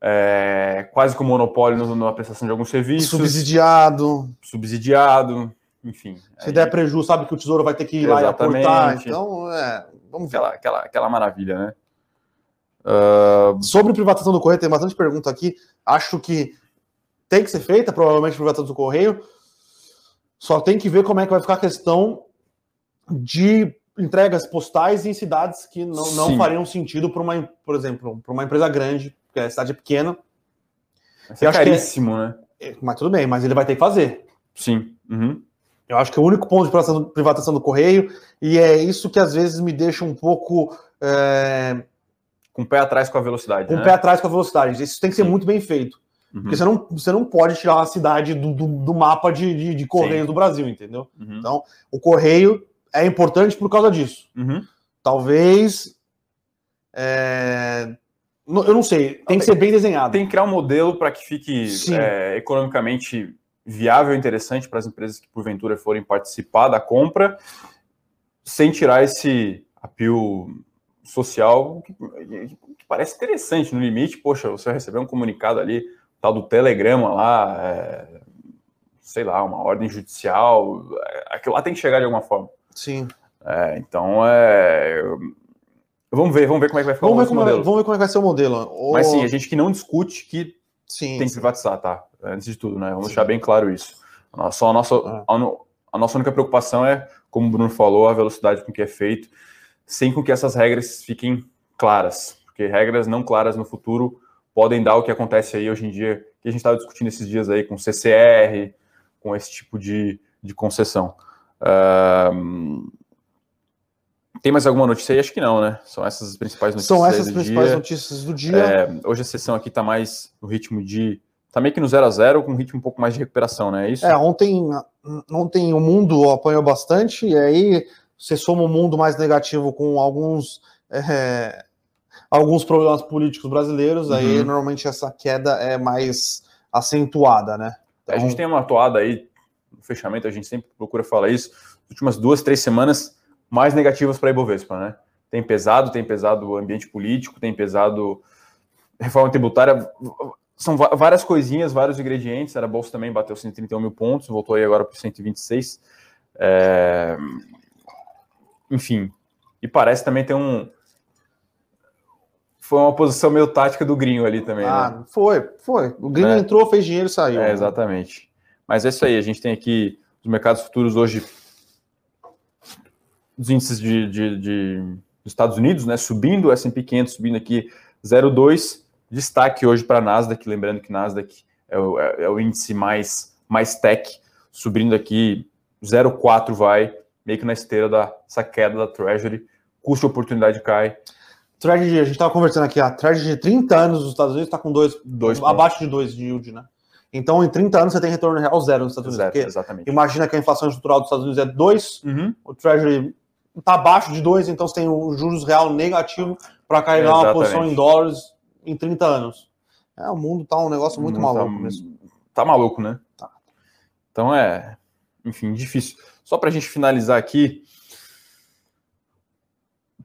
é, quase com monopólio na prestação de alguns serviços. Subsidiado. Subsidiado, enfim. Se aí... der prejuízo, sabe que o tesouro vai ter que ir Exatamente. lá e aportar. Então, é, vamos ver. Aquela, aquela, aquela maravilha, né? Uh... Sobre privatização do correio, tem bastante pergunta aqui. Acho que tem que ser feita, provavelmente, privatização do correio. Só tem que ver como é que vai ficar a questão de entregas postais em cidades que não, não fariam sentido para uma, por exemplo, para uma empresa grande porque a cidade é pequena. Mas é caríssimo, é... né? Mas tudo bem, mas ele vai ter que fazer. Sim. Uhum. Eu acho que é o único ponto de privatização do correio, e é isso que às vezes me deixa um pouco. É... Com o pé atrás com a velocidade. Com né? o pé atrás com a velocidade. Isso tem que ser Sim. muito bem feito. Uhum. Porque você não, você não pode tirar a cidade do, do, do mapa de, de, de correios Sim. do Brasil, entendeu? Uhum. Então, o correio é importante por causa disso. Uhum. Talvez. É... Eu não sei, tem que ser bem desenhado. Tem que criar um modelo para que fique é, economicamente viável e interessante para as empresas que porventura forem participar da compra, sem tirar esse apelo social que, que, parece interessante no limite. Poxa, você vai receber um comunicado ali, tal do telegrama lá, é, sei lá, uma ordem judicial, é, aquilo lá tem que chegar de alguma forma. Sim. É, então, é, vamos ver, vamos ver como é que vai ficar vamos o ver modelo. vamos ver como é que vai ser o modelo. Mas sim, a gente que não discute que sim, tem que privatizar, tá? Antes de tudo, né? Vamos sim. deixar bem claro isso. Só a nossa, é. a, nossa única preocupação é, como o Bruno falou, a velocidade com que é feito, sem com que essas regras fiquem claras, porque regras não claras no futuro podem dar o que acontece aí hoje em dia, que a gente estava discutindo esses dias aí com CCR, com esse tipo de, de concessão. Uh, tem mais alguma notícia aí? Acho que não, né? São essas as principais notícias. São essas as principais dia. notícias do dia. É, hoje a sessão aqui está mais no ritmo de. Está meio que no 0 a 0 com um ritmo um pouco mais de recuperação, né? É isso? É, ontem, ontem o mundo apanhou bastante, e aí você soma o mundo mais negativo com alguns. É, alguns problemas políticos brasileiros, uhum. aí normalmente essa queda é mais acentuada, né? Então... A gente tem uma atuada aí, no fechamento, a gente sempre procura falar isso, nas últimas duas, três semanas mais negativas para a Ibovespa, né? Tem pesado, tem pesado o ambiente político, tem pesado reforma tributária, são várias coisinhas, vários ingredientes. A bolsa também bateu 131 mil pontos, voltou aí agora para 126. É... Enfim, e parece também ter um. Foi uma posição meio tática do Grinho ali também. Ah, né? foi, foi. O Grinho é. entrou, fez dinheiro e saiu. É, né? exatamente. Mas é isso aí, a gente tem aqui os mercados futuros hoje os índices de, de, de, dos Estados Unidos, né, subindo, S&P 500 subindo aqui 0,2, destaque hoje para a Nasdaq, lembrando que Nasdaq é o, é, é o índice mais, mais tech, subindo aqui 0,4 vai, meio que na esteira dessa queda da Treasury, custo de oportunidade cai. Treasury, a gente estava conversando aqui, a Treasury de 30 anos nos Estados Unidos está com dois, dois abaixo de 2 de yield, né? Então, em 30 anos, você tem retorno real zero nos Estados Unidos. Zero, exatamente. Imagina que a inflação estrutural dos Estados Unidos é 2, uhum. o Treasury está abaixo de 2, então você tem o juros real negativo para carregar Exatamente. uma posição em dólares em 30 anos. É, o mundo tá um negócio muito maluco tá, mesmo. Tá maluco, né? Tá. Então é, enfim, difícil. Só para a gente finalizar aqui,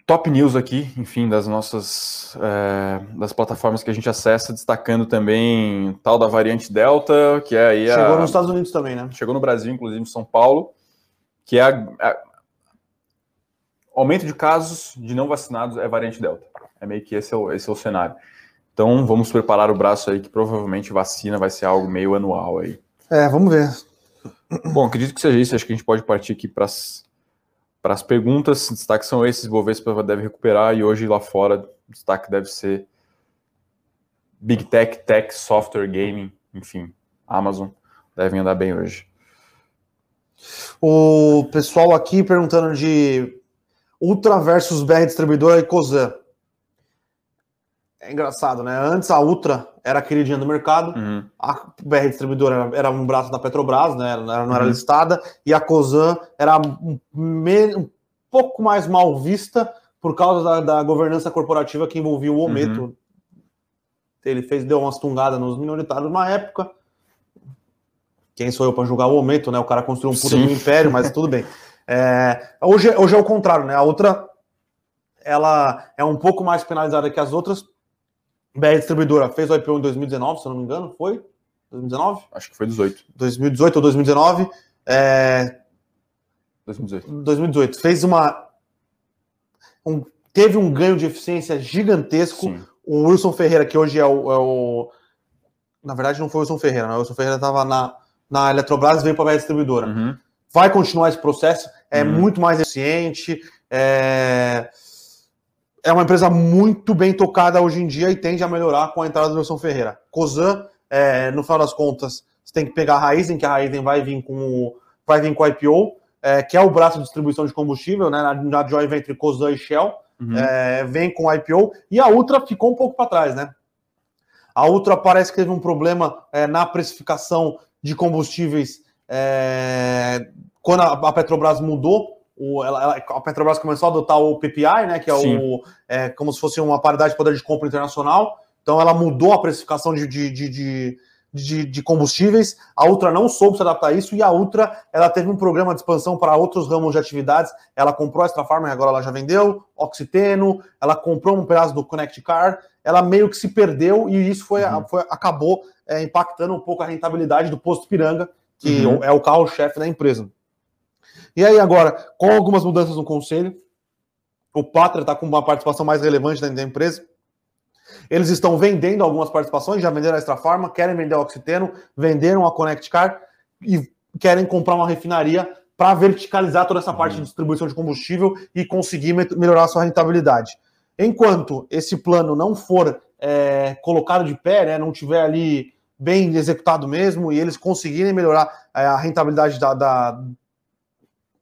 top news aqui, enfim, das nossas é, das plataformas que a gente acessa, destacando também tal da variante Delta, que é aí Chegou a, nos Estados Unidos também, né? Chegou no Brasil, inclusive em São Paulo, que é a, a aumento de casos de não vacinados é variante Delta. É meio que esse é o, esse é o cenário. Então vamos preparar o braço aí que provavelmente vacina vai ser algo meio anual aí. É, vamos ver. Bom, acredito que seja isso. Acho que a gente pode partir aqui para as perguntas. Destaques são esses. Bovespa deve recuperar e hoje lá fora destaque deve ser Big Tech, Tech, Software, Gaming, enfim, Amazon devem andar bem hoje. O pessoal aqui perguntando de Ultra versus BR Distribuidora e Cosan. É engraçado, né? Antes a Ultra era a queridinha do mercado, uhum. a BR Distribuidora era, um braço da Petrobras, né? Não era, não era uhum. listada, e a Cosan era um, um, pouco mais mal vista por causa da, da governança corporativa que envolvia o Ometo. Uhum. Ele fez, deu umas tungadas nos minoritários na época. Quem sou eu para julgar o Ometo, né? O cara construiu um puta império, mas tudo bem. É, hoje, hoje é o contrário, né? A outra ela é um pouco mais penalizada que as outras. BR Distribuidora fez o IPO em 2019, se eu não me engano, foi? 2019? Acho que foi 18. 2018 ou 2019. É... 2018. 2018. Fez uma. Um... Teve um ganho de eficiência gigantesco. Sim. O Wilson Ferreira, que hoje é o, é o, Na verdade, não foi o Wilson Ferreira, né? O Wilson Ferreira estava na, na Eletrobras e veio para a BR Distribuidora. Uhum vai continuar esse processo, é uhum. muito mais eficiente, é... é uma empresa muito bem tocada hoje em dia e tende a melhorar com a entrada do Wilson Ferreira. Cosan, é, no final das contas, você tem que pegar a Raizen, que a Raizen vai vir com o, vai vir com o IPO, é, que é o braço de distribuição de combustível, né, na, na joint venture Cosan e Shell, uhum. é, vem com o IPO, e a Ultra ficou um pouco para trás, né? A Ultra parece que teve um problema é, na precificação de combustíveis é, quando a, a, Petrobras mudou. O, ela, ela, a Petrobras começou a adotar o PPI, né, que é, o, é como se fosse uma paridade de poder de compra internacional. Então ela mudou a precificação de, de, de, de de, de, combustíveis. A Ultra não soube se adaptar a isso e a Ultra ela teve um programa de expansão para outros ramos de atividades. Ela comprou a Extra Farm, agora ela já vendeu, Oxiteno, ela comprou um pedaço do Connect Car. Ela meio que se perdeu e isso foi, uhum. foi acabou é, impactando um pouco a rentabilidade do posto Piranga, que uhum. é o carro-chefe da empresa. E aí agora, com algumas mudanças no conselho, o Pátria está com uma participação mais relevante dentro da empresa. Eles estão vendendo algumas participações, já venderam a Extra Farma, querem vender a Oxiteno, venderam a Connect Car e querem comprar uma refinaria para verticalizar toda essa parte de distribuição de combustível e conseguir melhorar a sua rentabilidade. Enquanto esse plano não for é, colocado de pé, né, não tiver ali bem executado mesmo e eles conseguirem melhorar é, a rentabilidade da, da,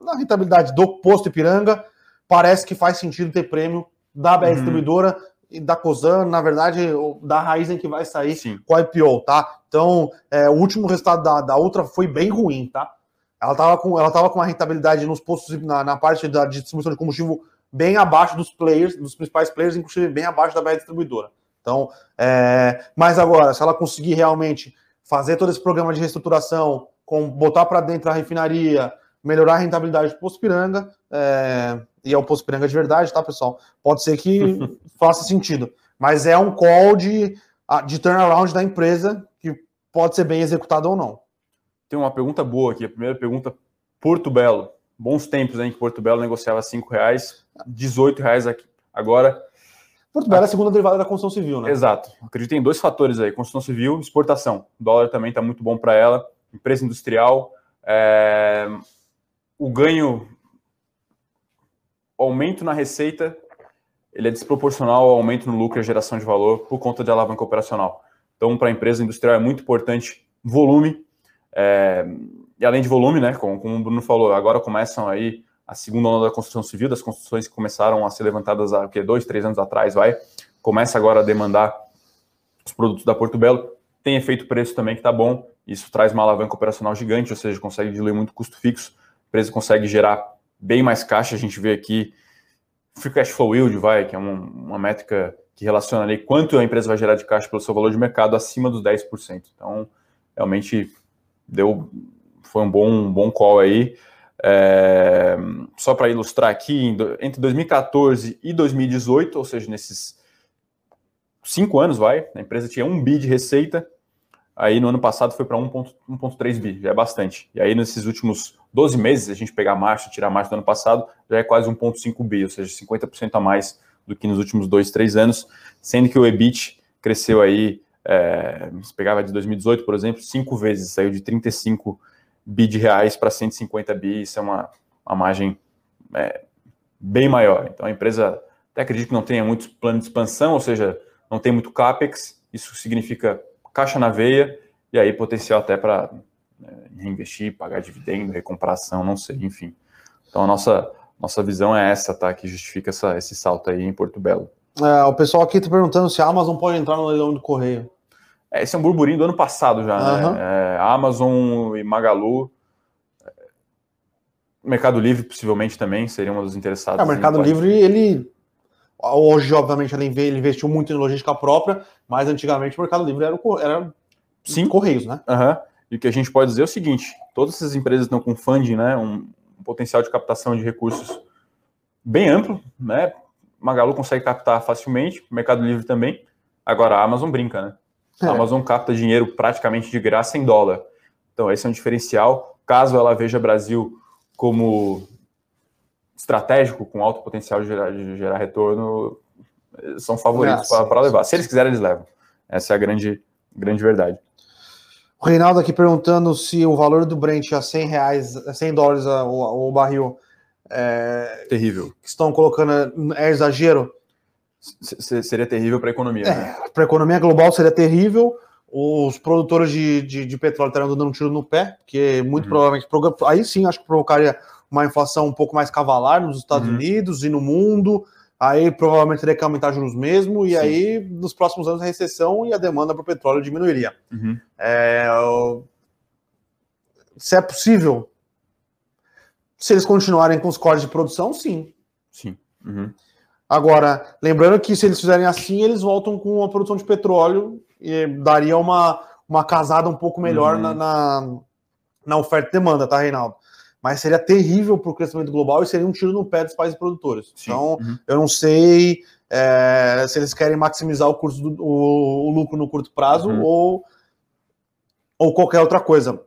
da, rentabilidade do posto Ipiranga, parece que faz sentido ter prêmio da BR uhum. Distribuidora e da Cosan, na verdade, da Raizen que vai sair Sim. com a IPO, tá? Então, é, o último resultado da, da Ultra foi bem ruim, tá? Ela estava com, ela tava com uma rentabilidade nos postos, na, na parte da distribuição de combustível bem abaixo dos players, dos principais players, inclusive bem abaixo da BR distribuidora. Então, é, mas agora, se ela conseguir realmente fazer todo esse programa de reestruturação, com botar para dentro a refinaria, melhorar a rentabilidade do Poço Piranga, é, e é o Poço Piranga de verdade, tá, pessoal? Pode ser que faça sentido. Mas é um call de, de turnaround da empresa que pode ser bem executado ou não. Tem uma pergunta boa aqui. A primeira pergunta, Porto Belo. Bons tempos em que Porto Belo negociava R$ reais, R$ reais aqui. Agora. Porto Belo é a segunda derivada da construção civil, né? Exato. Acredito em dois fatores aí: construção civil e exportação. O dólar também está muito bom para ela. Empresa industrial. É... O ganho aumento na receita ele é desproporcional ao aumento no lucro e geração de valor por conta de alavanca operacional. Então, para a empresa industrial é muito importante volume, é, e além de volume, né, como, como, o Bruno falou, agora começam aí a segunda onda da construção civil, das construções que começaram a ser levantadas há dois, três anos atrás, vai, começa agora a demandar os produtos da Porto Belo, tem efeito preço também que está bom, isso traz uma alavanca operacional gigante, ou seja, consegue diluir muito custo fixo, empresa consegue gerar bem mais caixa. A gente vê aqui Free Cash Flow Yield, vai, que é uma, uma métrica que relaciona ali quanto a empresa vai gerar de caixa pelo seu valor de mercado acima dos 10%. Então, realmente deu foi um bom, um bom call aí. É, só para ilustrar aqui, entre 2014 e 2018, ou seja, nesses cinco anos, vai, a empresa tinha um bi de receita, aí no ano passado foi para 1,3 bi, já é bastante. E aí nesses últimos 12 meses, a gente pegar a marcha, tirar a marcha do ano passado, já é quase 1,5 bi, ou seja, 50% a mais do que nos últimos dois, três anos, sendo que o EBIT cresceu aí, é, se pegava de 2018, por exemplo, cinco vezes, saiu de 35 bi de reais para 150 bi, isso é uma, uma margem é, bem maior. Então a empresa até acredito que não tenha muito plano de expansão, ou seja, não tem muito CAPEX, isso significa caixa na veia, e aí potencial até para né, reinvestir, pagar dividendo, recompração, não sei, enfim. Então a nossa, nossa visão é essa, tá? Que justifica essa, esse salto aí em Porto Belo. É, o pessoal aqui está perguntando se a Amazon pode entrar no leilão do correio. É, esse é um burburinho do ano passado já, uhum. né? É, Amazon e Magalu. É, Mercado Livre, possivelmente, também seria uma dos interessados. É, o Mercado Livre, ele. Hoje, obviamente, ele investiu muito em logística própria, mas antigamente o Mercado Livre era, o, era Sim. Correios, né? Uhum. E o que a gente pode dizer é o seguinte: todas essas empresas estão com funding, né, um, um potencial de captação de recursos bem amplo, né? Magalu consegue captar facilmente, Mercado Livre também. Agora a Amazon brinca, né? É. A Amazon capta dinheiro praticamente de graça em dólar. Então esse é um diferencial. Caso ela veja Brasil como estratégico, com alto potencial de gerar, de gerar retorno, são favoritos para levar. Se eles quiserem, eles levam. Essa é a grande, grande verdade. O Reinaldo aqui perguntando se o valor do Brent a 100 reais, 100 dólares o, o barril é, terrível que estão colocando é exagero. seria terrível para a economia. É, né? Para a economia global seria terrível. Os produtores de, de, de petróleo estariam dando um tiro no pé, porque muito uhum. provavelmente. Aí sim, acho que provocaria uma inflação um pouco mais cavalar nos Estados uhum. Unidos e no mundo. Aí provavelmente teria que aumentar juros mesmo, e sim. aí nos próximos anos a recessão e a demanda para o petróleo diminuiria. Uhum. É, se é possível, se eles continuarem com os cortes de produção, sim. Sim. Uhum. Agora, lembrando que se eles fizerem assim, eles voltam com a produção de petróleo e daria uma, uma casada um pouco melhor uhum. na, na, na, oferta e demanda, tá, Reinaldo? Mas seria terrível para o crescimento global e seria um tiro no pé dos países produtores. Sim. Então, uhum. eu não sei é, se eles querem maximizar o, curso do, o, o lucro no curto prazo uhum. ou, ou qualquer outra coisa.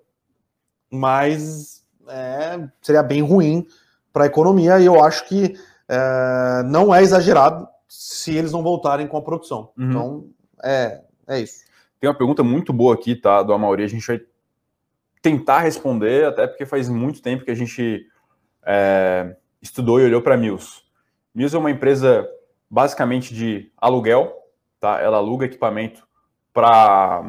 Mas é, seria bem ruim para a economia e eu acho que é, não é exagerado se eles não voltarem com a produção. Uhum. Então, é, é isso. Tem uma pergunta muito boa aqui, tá, do Amauri. A gente vai tentar responder, até porque faz muito tempo que a gente é, estudou e olhou para a Mills. Mills é uma empresa basicamente de aluguel, tá? Ela aluga equipamento para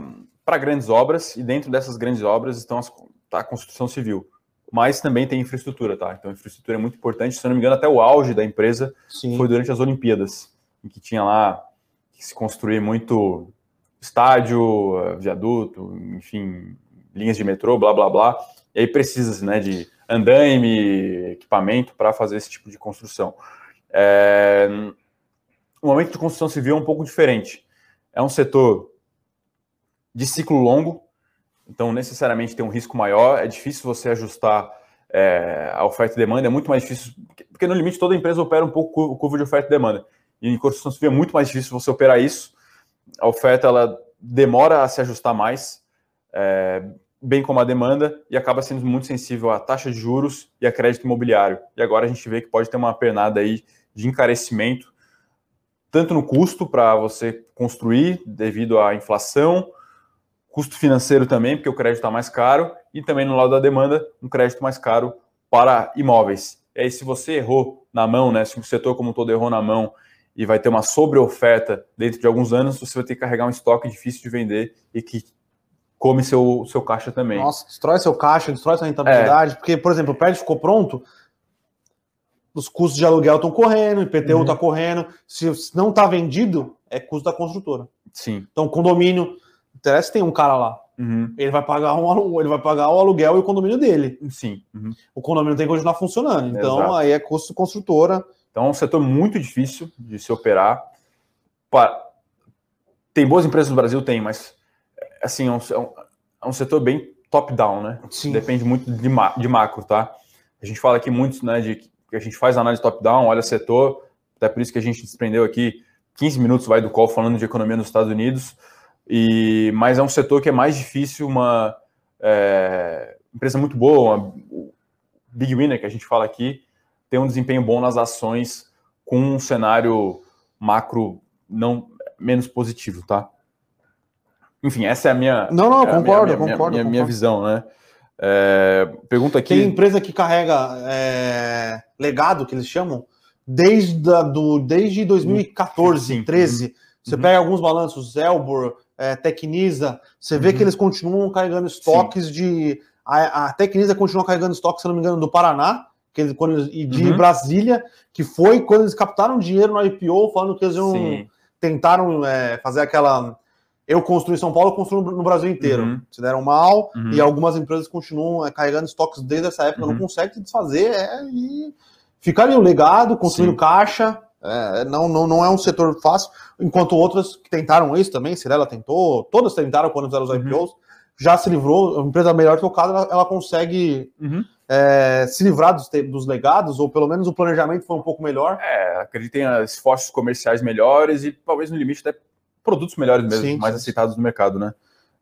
grandes obras e dentro dessas grandes obras estão as, tá, a construção civil mas também tem infraestrutura, tá? Então, infraestrutura é muito importante. Se eu não me engano, até o auge da empresa Sim. foi durante as Olimpíadas, em que tinha lá que se construir muito estádio, viaduto, enfim, linhas de metrô, blá blá blá. E aí precisa né, de andaime, equipamento para fazer esse tipo de construção. É... O momento de construção civil é um pouco diferente. É um setor de ciclo longo, então, necessariamente tem um risco maior, é difícil você ajustar é, a oferta e demanda, é muito mais difícil, porque no limite toda empresa opera um pouco o curva de oferta e demanda. E em construção civil é muito mais difícil você operar isso. A oferta ela demora a se ajustar mais, é, bem como a demanda, e acaba sendo muito sensível à taxa de juros e a crédito imobiliário. E agora a gente vê que pode ter uma pernada aí de encarecimento, tanto no custo para você construir devido à inflação, custo financeiro também, porque o crédito está mais caro, e também no lado da demanda, um crédito mais caro para imóveis. E aí, se você errou na mão, né, se o setor como um todo errou na mão e vai ter uma sobreoferta dentro de alguns anos, você vai ter que carregar um estoque difícil de vender e que come seu, seu caixa também. Nossa, destrói seu caixa, destrói sua rentabilidade, é. porque, por exemplo, o prédio ficou pronto, os custos de aluguel estão correndo, o IPTU está uhum. Tá correndo, se não está vendido, é custo da construtora. Sim. Então, condomínio interessa se tem um cara lá. Uhum. Ele vai pagar um ele vai pagar o aluguel e o condomínio dele. Sim. Uhum. O condomínio tem que continuar funcionando. Então Exato. aí é custo construtora. Então é um setor muito difícil de se operar. Tem boas empresas no Brasil, tem, mas assim é um, é um, é um setor bem top-down, né? Sim. Depende muito de, ma de macro, tá? A gente fala aqui muito, né, de que a gente faz análise top-down, olha setor, até por isso que a gente desprendeu aqui 15 minutos vai do call falando de economia nos Estados Unidos. E, mas é um setor que é mais difícil, uma é, empresa muito boa, uma, Big Winner que a gente fala aqui, tem um desempenho bom nas ações com um cenário macro não menos positivo, tá? Enfim, essa é a minha. Não, não, é concordo, minha, minha, concordo, minha, concordo. minha visão, né? É, pergunta aqui. Tem empresa que carrega é, legado, que eles chamam, desde, a, do, desde 2014, sim, 13. Uhum. Você uhum. pega alguns balanços, Elbor, é, Tecnisa, você vê uhum. que eles continuam carregando estoques Sim. de. A, a Tecnisa continua carregando estoques, se não me engano, do Paraná, que eles, quando, e de uhum. Brasília, que foi quando eles captaram dinheiro no IPO, falando que eles iam, tentaram é, fazer aquela. Eu construí São Paulo, eu construo no Brasil inteiro. Uhum. Se deram mal, uhum. e algumas empresas continuam é, carregando estoques desde essa época, não uhum. conseguem desfazer, é, e fica ali o legado, construindo Sim. caixa. É, não, não, não é um setor fácil, enquanto outras que tentaram isso também, Cirela tentou, todas tentaram quando fizeram os uhum. IPOs, já se livrou, a empresa melhor tocada, ela, ela consegue uhum. é, se livrar dos, dos, legados, ou pelo menos o planejamento foi um pouco melhor. É, acredito que tenha esforços comerciais melhores e talvez no limite até produtos melhores mesmo, sim, mais sim. aceitados no mercado, né?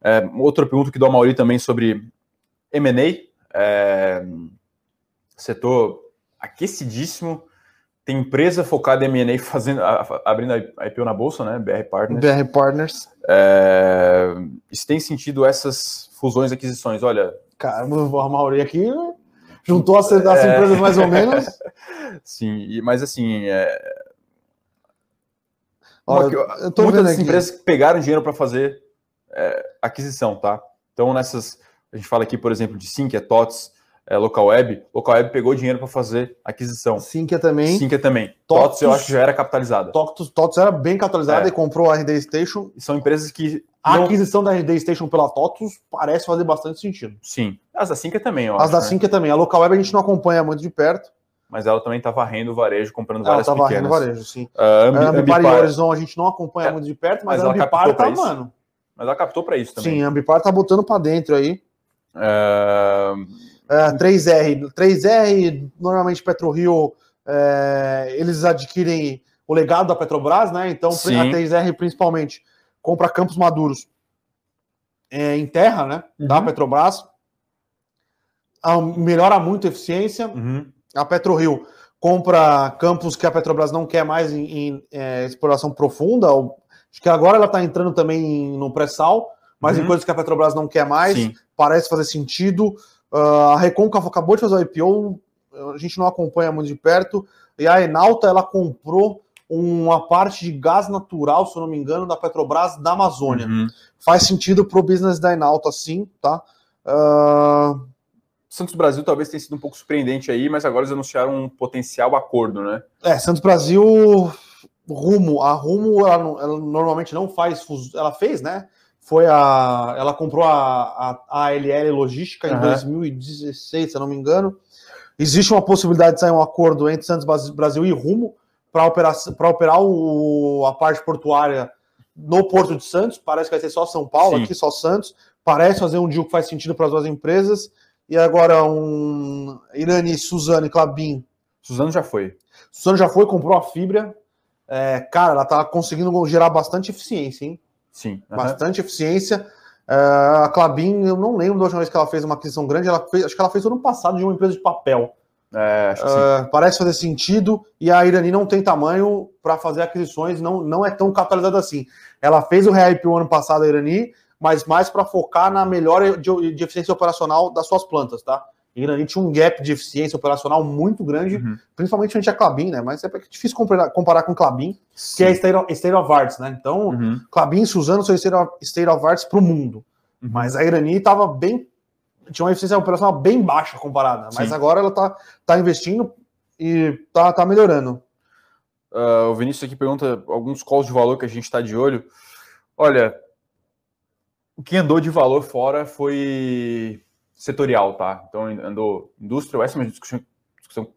É, outra pergunta que do Mauri também sobre M&A, é, setor aquecidíssimo, tem empresa focada em M&A fazendo, abrindo a IPO na bolsa, né? BR Partners. BR Partners. É, isso tem sentido essas fusões e aquisições? Olha. Cara, a Mauri aqui juntou as, as é... empresas mais ou menos. Sim, mas assim. É... Olha, eu tô muitas das empresas que pegaram dinheiro para fazer é, aquisição, tá? Então, nessas. A gente fala aqui, por exemplo, de Sync, é TOTS, é, Local Web. Local Web pegou dinheiro para fazer aquisição. Sync é também. Sync é também. TOTS, TOTS eu acho que já era capitalizada. TOTS, TOTS era bem capitalizada é. e comprou a RD Station. E são empresas que. A não... aquisição da RD Station pela TOTS parece fazer bastante sentido. Sim. As da Sync é também, eu As da né? Sync é também. A Local Web a gente não acompanha muito de perto mas ela também está varrendo o varejo, comprando várias ela tá pequenas. Ela varejo, sim. Uh, Ambi, a Ambipar, Ambipar e Horizon a gente não acompanha é, muito de perto, mas, mas a Ambipar tá, mano. Mas ela captou para isso também. Sim, a Ambipar tá botando para dentro aí. Uh... Uh, 3R. 3R, normalmente PetroRio, é, eles adquirem o legado da Petrobras, né? Então sim. a 3R principalmente compra campos maduros é, em terra, né? Uhum. Da Petrobras. melhora muito a eficiência. Uhum a PetroRio compra campos que a Petrobras não quer mais em, em é, exploração profunda. Acho que agora ela está entrando também no pré-sal, mas uhum. em coisas que a Petrobras não quer mais, Sim. parece fazer sentido. Uh, a Recôncavo acabou de fazer o IPO, a gente não acompanha muito de perto. E a Enalta ela comprou uma parte de gás natural, se eu não me engano, da Petrobras da Amazônia. Uhum. Faz sentido para o business da Enalta, sim, tá? Uh, Santos Brasil talvez tenha sido um pouco surpreendente aí, mas agora eles anunciaram um potencial acordo, né? É, Santos Brasil, Rumo, a Rumo, ela, ela normalmente não faz, ela fez, né? Foi a, ela comprou a, a, ALL Logística em uhum. 2016, se eu não me engano. Existe uma possibilidade de sair um acordo entre Santos Brasil e Rumo para operar, operar o, a parte portuária no Porto de Santos. Parece que vai ser só São Paulo, Sim. aqui só Santos. Parece fazer um deal que faz sentido para as duas empresas. E agora um Irani, Suzano e Clabin. Suzano já foi. Suzano já foi, comprou a fibra. É, cara, ela tá conseguindo gerar bastante eficiência, hein? Sim. Uhum. Bastante eficiência. É, a Clabin, eu não lembro da última vez que ela fez uma aquisição grande. Ela fez, acho que ela fez ano passado de uma empresa de papel. É, uh, parece fazer sentido e a Irani não tem tamanho para fazer aquisições, não, não é tão capitalizada assim. Ela fez o RIPO ano passado, a Irani, mas mais para focar na melhora de, de, eficiência operacional das suas plantas, tá? E a gente tinha um gap de eficiência operacional muito grande, uhum. principalmente frente a Clabin, né? Mas é difícil comparar, comparar com Clabin, Sim. que é State of, State of Arts, né? Então, uhum. Clabin e Suzano são State of, State of Arts para o mundo. Uhum. Mas a Irani estava bem. tinha uma eficiência operacional bem baixa comparada. Mas Sim. agora ela está tá investindo e tá, tá melhorando. Uh, o Vinícius aqui pergunta alguns calls de valor que a gente está de olho. Olha, o que andou de valor fora foi setorial, tá? Então andou indústria, essa é uma discussão, discussão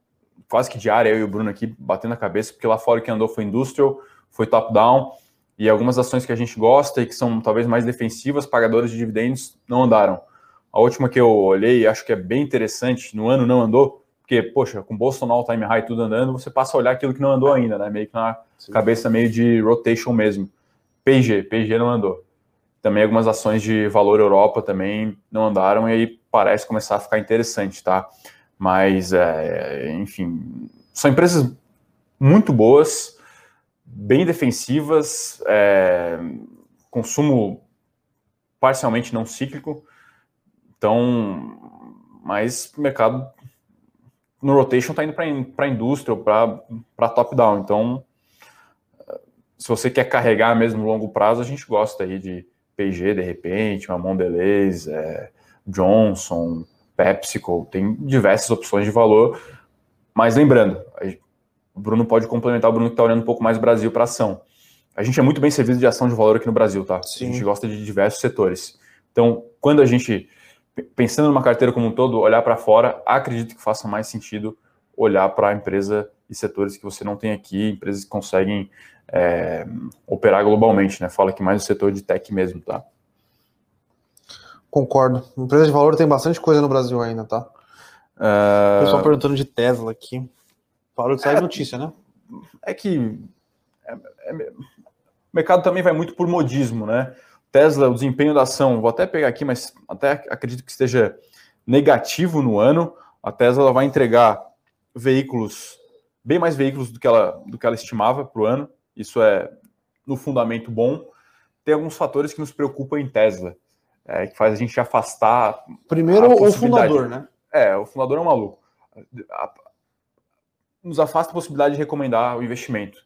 quase que diária, eu e o Bruno aqui batendo a cabeça, porque lá fora o que andou foi industrial, foi top-down, e algumas ações que a gente gosta e que são talvez mais defensivas, pagadoras de dividendos, não andaram. A última que eu olhei e acho que é bem interessante, no ano não andou, porque, poxa, com Bolsonaro, time high tudo andando, você passa a olhar aquilo que não andou ainda, né? Meio que na Sim. cabeça meio de rotation mesmo. PG, PG não andou. Também algumas ações de valor Europa também não andaram e aí parece começar a ficar interessante, tá? Mas, é, enfim, são empresas muito boas, bem defensivas, é, consumo parcialmente não cíclico, então, mas o mercado no rotation está indo para a indústria para top-down, então se você quer carregar mesmo longo prazo, a gente gosta aí de P&G, de repente, uma Mondelez, é, Johnson, PepsiCo, tem diversas opções de valor, mas lembrando, o Bruno pode complementar o Bruno que está olhando um pouco mais Brasil para ação. A gente é muito bem servido de ação de valor aqui no Brasil, tá? Sim. A gente gosta de diversos setores. Então, quando a gente, pensando numa carteira como um todo, olhar para fora, acredito que faça mais sentido olhar para a empresa e setores que você não tem aqui, empresas que conseguem é, operar globalmente, né? Fala aqui mais do setor de tech mesmo, tá? Concordo. Empresa de valor tem bastante coisa no Brasil ainda, tá? Uh... Pessoal perguntando de Tesla aqui. Parou de sair é, notícia, né? É que é, é, o mercado também vai muito por modismo, né? Tesla, o desempenho da ação, vou até pegar aqui, mas até acredito que esteja negativo no ano. A Tesla vai entregar veículos, bem mais veículos do que ela, do que ela estimava para o ano. Isso é, no fundamento, bom. Tem alguns fatores que nos preocupam em Tesla, é, que faz a gente afastar. Primeiro, o fundador, né? É, o fundador é um maluco. Nos afasta a possibilidade de recomendar o investimento.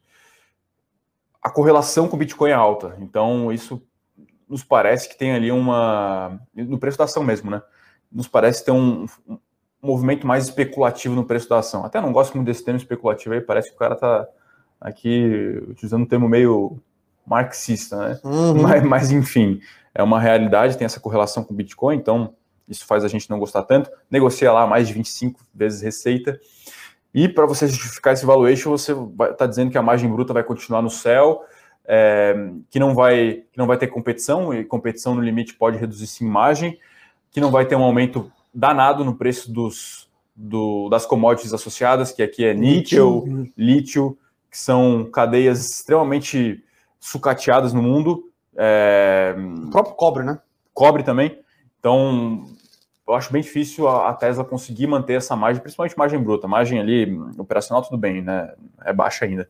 a correlação com o Bitcoin é alta. Então, isso nos parece que tem ali uma. No preço da ação mesmo, né? Nos parece ter um, um movimento mais especulativo no preço da ação. Até não gosto muito desse termo especulativo aí, parece que o cara tá aqui utilizando um termo meio marxista, né? Uhum. Mas, mas, enfim, é uma realidade, tem essa correlação com o Bitcoin, então isso faz a gente não gostar tanto. Negocia lá mais de 25 vezes receita. E para você justificar esse valuation, você está dizendo que a margem bruta vai continuar no céu, é, que, não vai, que não vai ter competição, e competição no limite pode reduzir sim margem, que não vai ter um aumento danado no preço dos, do, das commodities associadas, que aqui é níquel, lítio, que são cadeias extremamente sucateadas no mundo. É, o próprio cobre, né? Cobre também. Então, eu acho bem difícil a, Tesla conseguir manter essa margem, principalmente margem bruta. Margem ali, operacional, tudo bem, né? É baixa ainda.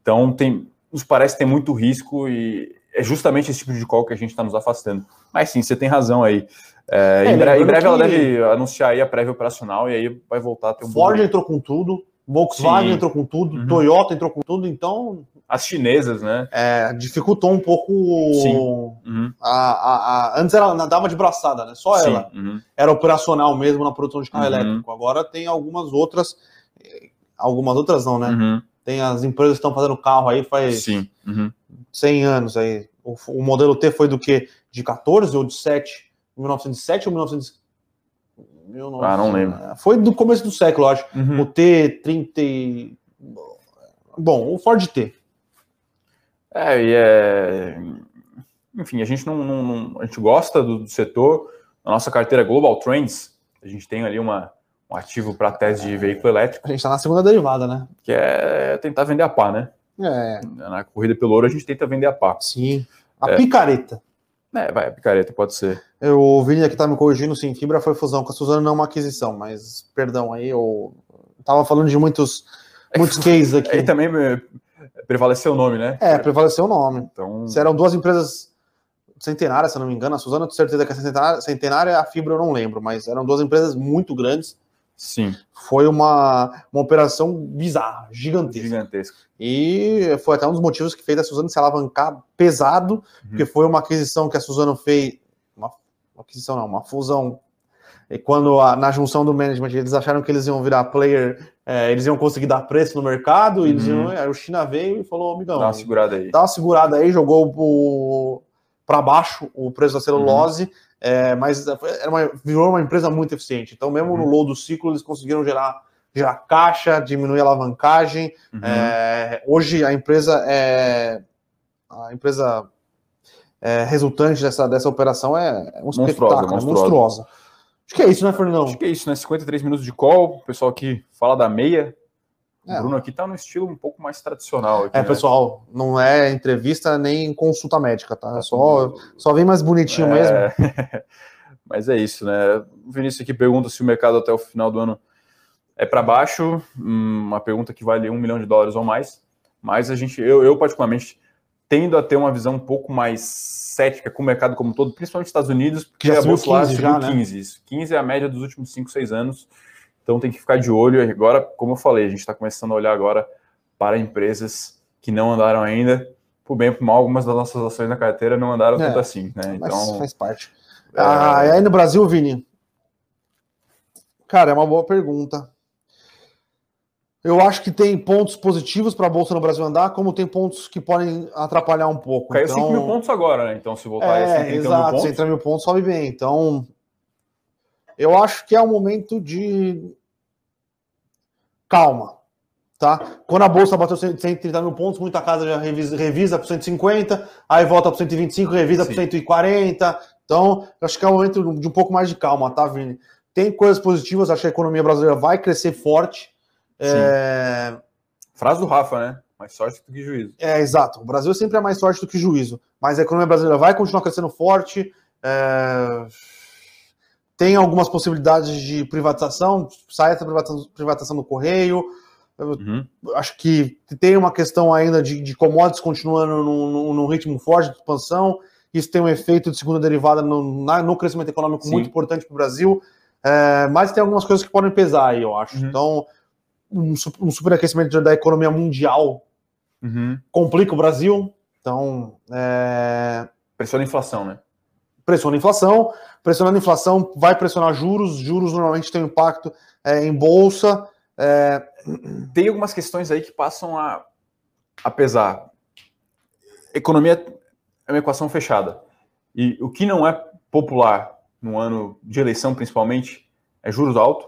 Então, tem, nos parece ter muito risco e é justamente esse tipo de call que a gente está nos afastando. Mas sim, você tem razão aí. É, é, em, breve, em, breve, ela deve anunciar aí a prévia operacional e aí vai voltar a ter um Ford bom... entrou com tudo, Volkswagen sim. entrou com tudo, uhum. Toyota entrou com tudo, então as chinesas, né? É, dificultou um pouco. Uhum. A, a, a, antes era na dama de braçada, né? Só Sim. ela uhum. era operacional mesmo na produção de carro uhum. elétrico. Agora tem algumas outras, algumas outras não, né? Tem as empresas que estão fazendo carro aí faz Sim. 100 uhum. anos aí. O, o, modelo T foi do que? De 14 ou de 7? 1907 ou 1900? Ah, não lembro. Foi do começo do século, acho. Uhum. O T30. Bom, o Ford T. É, e é. Enfim, a gente não, não, não a gente gosta do, do, setor. Na nossa carteira Global Trends, a gente tem ali uma, um ativo para tese de veículo elétrico. A gente está na segunda derivada, né? Que é tentar vender a pá, né? É. Na corrida pelo ouro a gente tenta vender a pá. Sim. A é. picareta. É, vai, a picareta pode ser. Eu, o Vini aqui tá me corrigindo, sim, fibra foi fusão com a Suzano, não uma aquisição, mas perdão aí, eu tava falando de muitos, muitos cases aqui. Também prevaleceu o nome, né? É, prevaleceu o nome. Então... Se eram duas empresas centenárias, se não me engano, a Suzana, eu tenho certeza que é centenária, centenária, a Fibra eu não lembro, mas eram duas empresas muito grandes. Sim. Foi uma, uma operação bizarra, gigantesca. Gigantesca. E foi até um dos motivos que fez a Suzana se alavancar pesado, uhum. porque foi uma aquisição que a Suzana fez. Uma, uma aquisição não, uma fusão e quando a, na junção do management eles acharam que eles iam virar player, é, eles iam conseguir dar preço no mercado, uhum. e iam, aí o China veio e falou, amigão, dá uma segurada aí. Dá uma segurada aí, jogou para baixo o preço da celulose, uhum. É, mas era uma, virou uma empresa muito eficiente. Então, mesmo uhum. no low do ciclo, eles conseguiram gerar, gerar caixa, diminuir a alavancagem. Uhum. É, hoje a empresa é a empresa é, resultante dessa, dessa operação é, um monstruosa, espetáculo, monstruosa. monstruosa. Acho que é isso, né, Fernandão? Acho que é isso, né? 53 minutos de call. O pessoal aqui fala da meia. É. O Bruno aqui tá no estilo um pouco mais tradicional. Aqui, é, né? pessoal, não é entrevista nem consulta médica, tá? Só, só vem mais bonitinho é... mesmo. Mas é isso, né? O Vinícius aqui pergunta se o mercado até o final do ano é para baixo. Hum, uma pergunta que vale um milhão de dólares ou mais. Mas a gente, eu, eu particularmente, tendo a ter uma visão um pouco mais cética com o mercado como um todo, principalmente nos Estados Unidos, porque já a bolsa 15, já, 15. Né? 15 é a média dos últimos 5, 6 anos. Então tem que ficar de olho. Agora, como eu falei, a gente está começando a olhar agora para empresas que não andaram ainda. Por bem ou por mal, algumas das nossas ações na carteira não andaram é, tanto assim. Né? Então, faz parte. É... Ah, e aí no Brasil, Vini? Cara, é uma boa pergunta. Eu acho que tem pontos positivos para a Bolsa no Brasil andar, como tem pontos que podem atrapalhar um pouco. Caiu então... 5 mil pontos agora, né? Então, se voltar é, a exato, mil pontos... mil pontos sobe bem. Então, eu acho que é o momento de calma, tá? Quando a Bolsa bateu 130 mil pontos, muita casa já revisa, revisa para 150, aí volta para 125, revisa para 140. Então, acho que é o momento de um pouco mais de calma, tá, Vini? Tem coisas positivas, acho que a economia brasileira vai crescer forte, é... Frase do Rafa, né? Mais sorte do que juízo. É, exato. O Brasil sempre é mais sorte do que juízo. Mas a economia brasileira vai continuar crescendo forte. É... Tem algumas possibilidades de privatização, sai essa privatização do Correio. Uhum. Acho que tem uma questão ainda de, de commodities continuando num, ritmo forte de expansão. Isso tem um efeito de segunda derivada no, na, no crescimento econômico Sim. muito importante para o Brasil. É, mas tem algumas coisas que podem pesar aí, eu acho. Uhum. Então, um, um superaquecimento da economia mundial uhum. complica o Brasil. Então, é... pressiona a inflação, né? Pressiona a inflação, pressionando a inflação, vai pressionar juros. Juros normalmente tem um impacto é, em bolsa. É... Tem algumas questões aí que passam a, a pesar. Economia é uma equação fechada. E o que não é popular no ano de eleição, principalmente, é juros altos,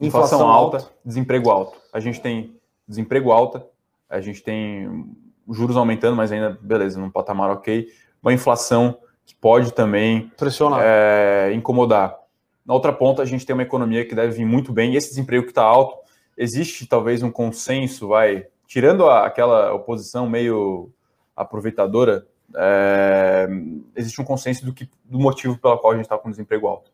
inflação, inflação alta, alta, desemprego alto. A gente tem desemprego alta, a gente tem juros aumentando, mas ainda, beleza, num patamar ok. Uma inflação que pode também pressionar, é, incomodar. Na outra ponta, a gente tem uma economia que deve vir muito bem, e esse desemprego que está alto, existe talvez um consenso, vai, tirando a, aquela oposição meio aproveitadora, é, existe um consenso do, que, do motivo pelo qual a gente está com desemprego alto.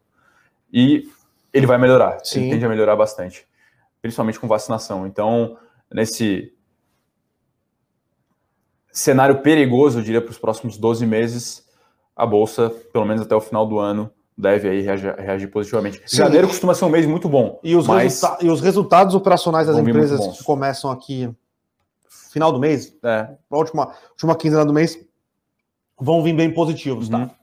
E ele vai melhorar, Sim. ele tende a melhorar bastante, principalmente com vacinação. Então, nesse cenário perigoso, eu diria, para os próximos 12 meses, a Bolsa, pelo menos até o final do ano, deve aí reagir, reagir positivamente. Sim. Janeiro costuma ser um mês muito bom. E os, mas... resulta e os resultados operacionais das empresas que começam aqui final do mês, é, última, última quinzena do mês, vão vir bem positivos, tá? uhum. tá?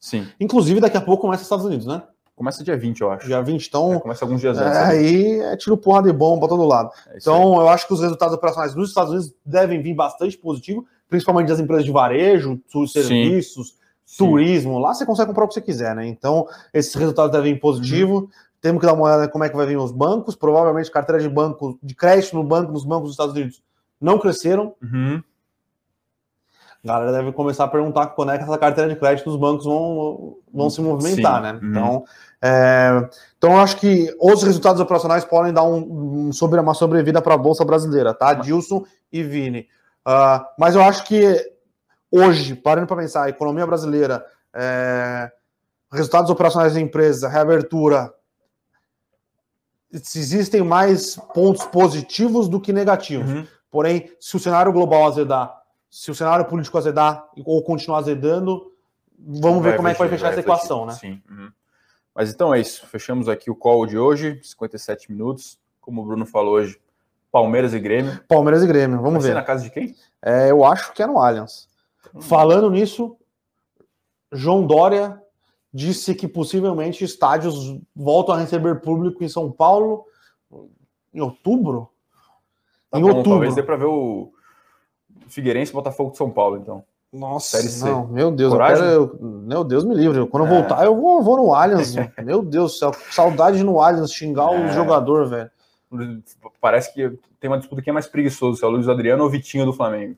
Sim. Inclusive, daqui a pouco começa os Estados Unidos, né? Começa dia 20, eu acho. Dia 20, então. É, começa alguns dias antes. É, aí é tiro porra de bomba todo lado. É então, aí. eu acho que os resultados operacionais nos Estados Unidos devem vir bastante positivo, principalmente das empresas de varejo, serviços, Sim. Turismo. Lá você consegue comprar o que você quiser, né? Então, esses resultados devem vir positivo. Uhum. Temos que dar uma olhada como é que vai vir os bancos. Provavelmente carteira de banco, de crédito no banco, nos bancos dos Estados Unidos não cresceram. Uhum. A galera deve começar a perguntar quando é que essa carteira de crédito dos bancos vão, vão se movimentar, Sim. né? Uhum. Então, é, então eu acho que os resultados operacionais podem dar um, um sobre, uma sobrevida para a Bolsa Brasileira, tá? Dilson e Vini. Uh, mas eu acho que hoje, parando para pensar, a economia brasileira, é, resultados operacionais da empresa, reabertura, existem mais pontos positivos do que negativos. Uhum. Porém, se o cenário global azedar, se o cenário político azedar ou continuar azedando, vamos vai ver como é que vai fechar vai essa equação, né? Sim. Uhum. Mas então é isso. Fechamos aqui o call de hoje, 57 minutos. Como o Bruno falou hoje, Palmeiras e Grêmio. Palmeiras e Grêmio, vamos vai ver. na casa de quem? É, eu acho que é no Allianz. Falando nisso, João Dória disse que possivelmente estádios voltam a receber público em São Paulo em outubro. Tá em bom, outubro. Talvez dê para ver o Figueirense Botafogo de São Paulo, então. Nossa, não, meu Deus, eu quero, eu, meu Deus me livre. Quando eu é. voltar, eu vou, vou no Allianz. meu Deus do céu, saudade no Allianz, xingar é. o jogador, velho. Parece que tem uma disputa que é mais preguiçoso, se é o Luiz Adriano ou o Vitinho do Flamengo.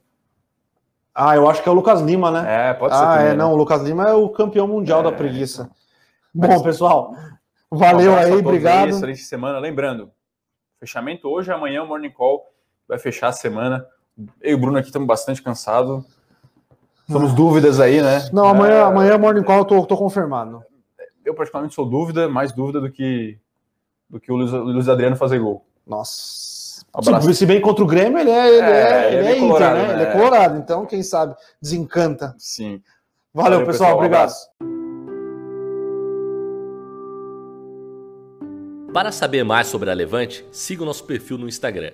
Ah, eu acho que é o Lucas Lima, né? É, pode ser. Ah, também, é, né? não, o Lucas Lima é o campeão mundial é, da preguiça. Bom, pessoal, valeu um aí, obrigado. Excelente semana. Lembrando, fechamento hoje, amanhã o Morning Call vai fechar a semana. Eu e o Bruno aqui estamos bastante cansados. Somos dúvidas aí, né? Não, amanhã, é... amanhã Morning Call eu tô, tô confirmado. Eu particularmente sou dúvida, mais dúvida do que do que o Luiz, o Luiz Adriano fazer gol. Nossa. Se, se bem contra o Grêmio, ele é, ele é, é, ele é, é Inter, colorado, né? né? Ele é colorado, então quem sabe desencanta. Sim. Valeu, Valeu pessoal, pessoal, obrigado. Para saber mais sobre a Levante, siga o nosso perfil no Instagram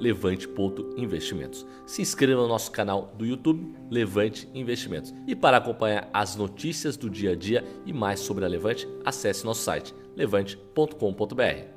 levante.investimentos. Se inscreva no nosso canal do YouTube Levante Investimentos. E para acompanhar as notícias do dia a dia e mais sobre a Levante, acesse nosso site levante.com.br.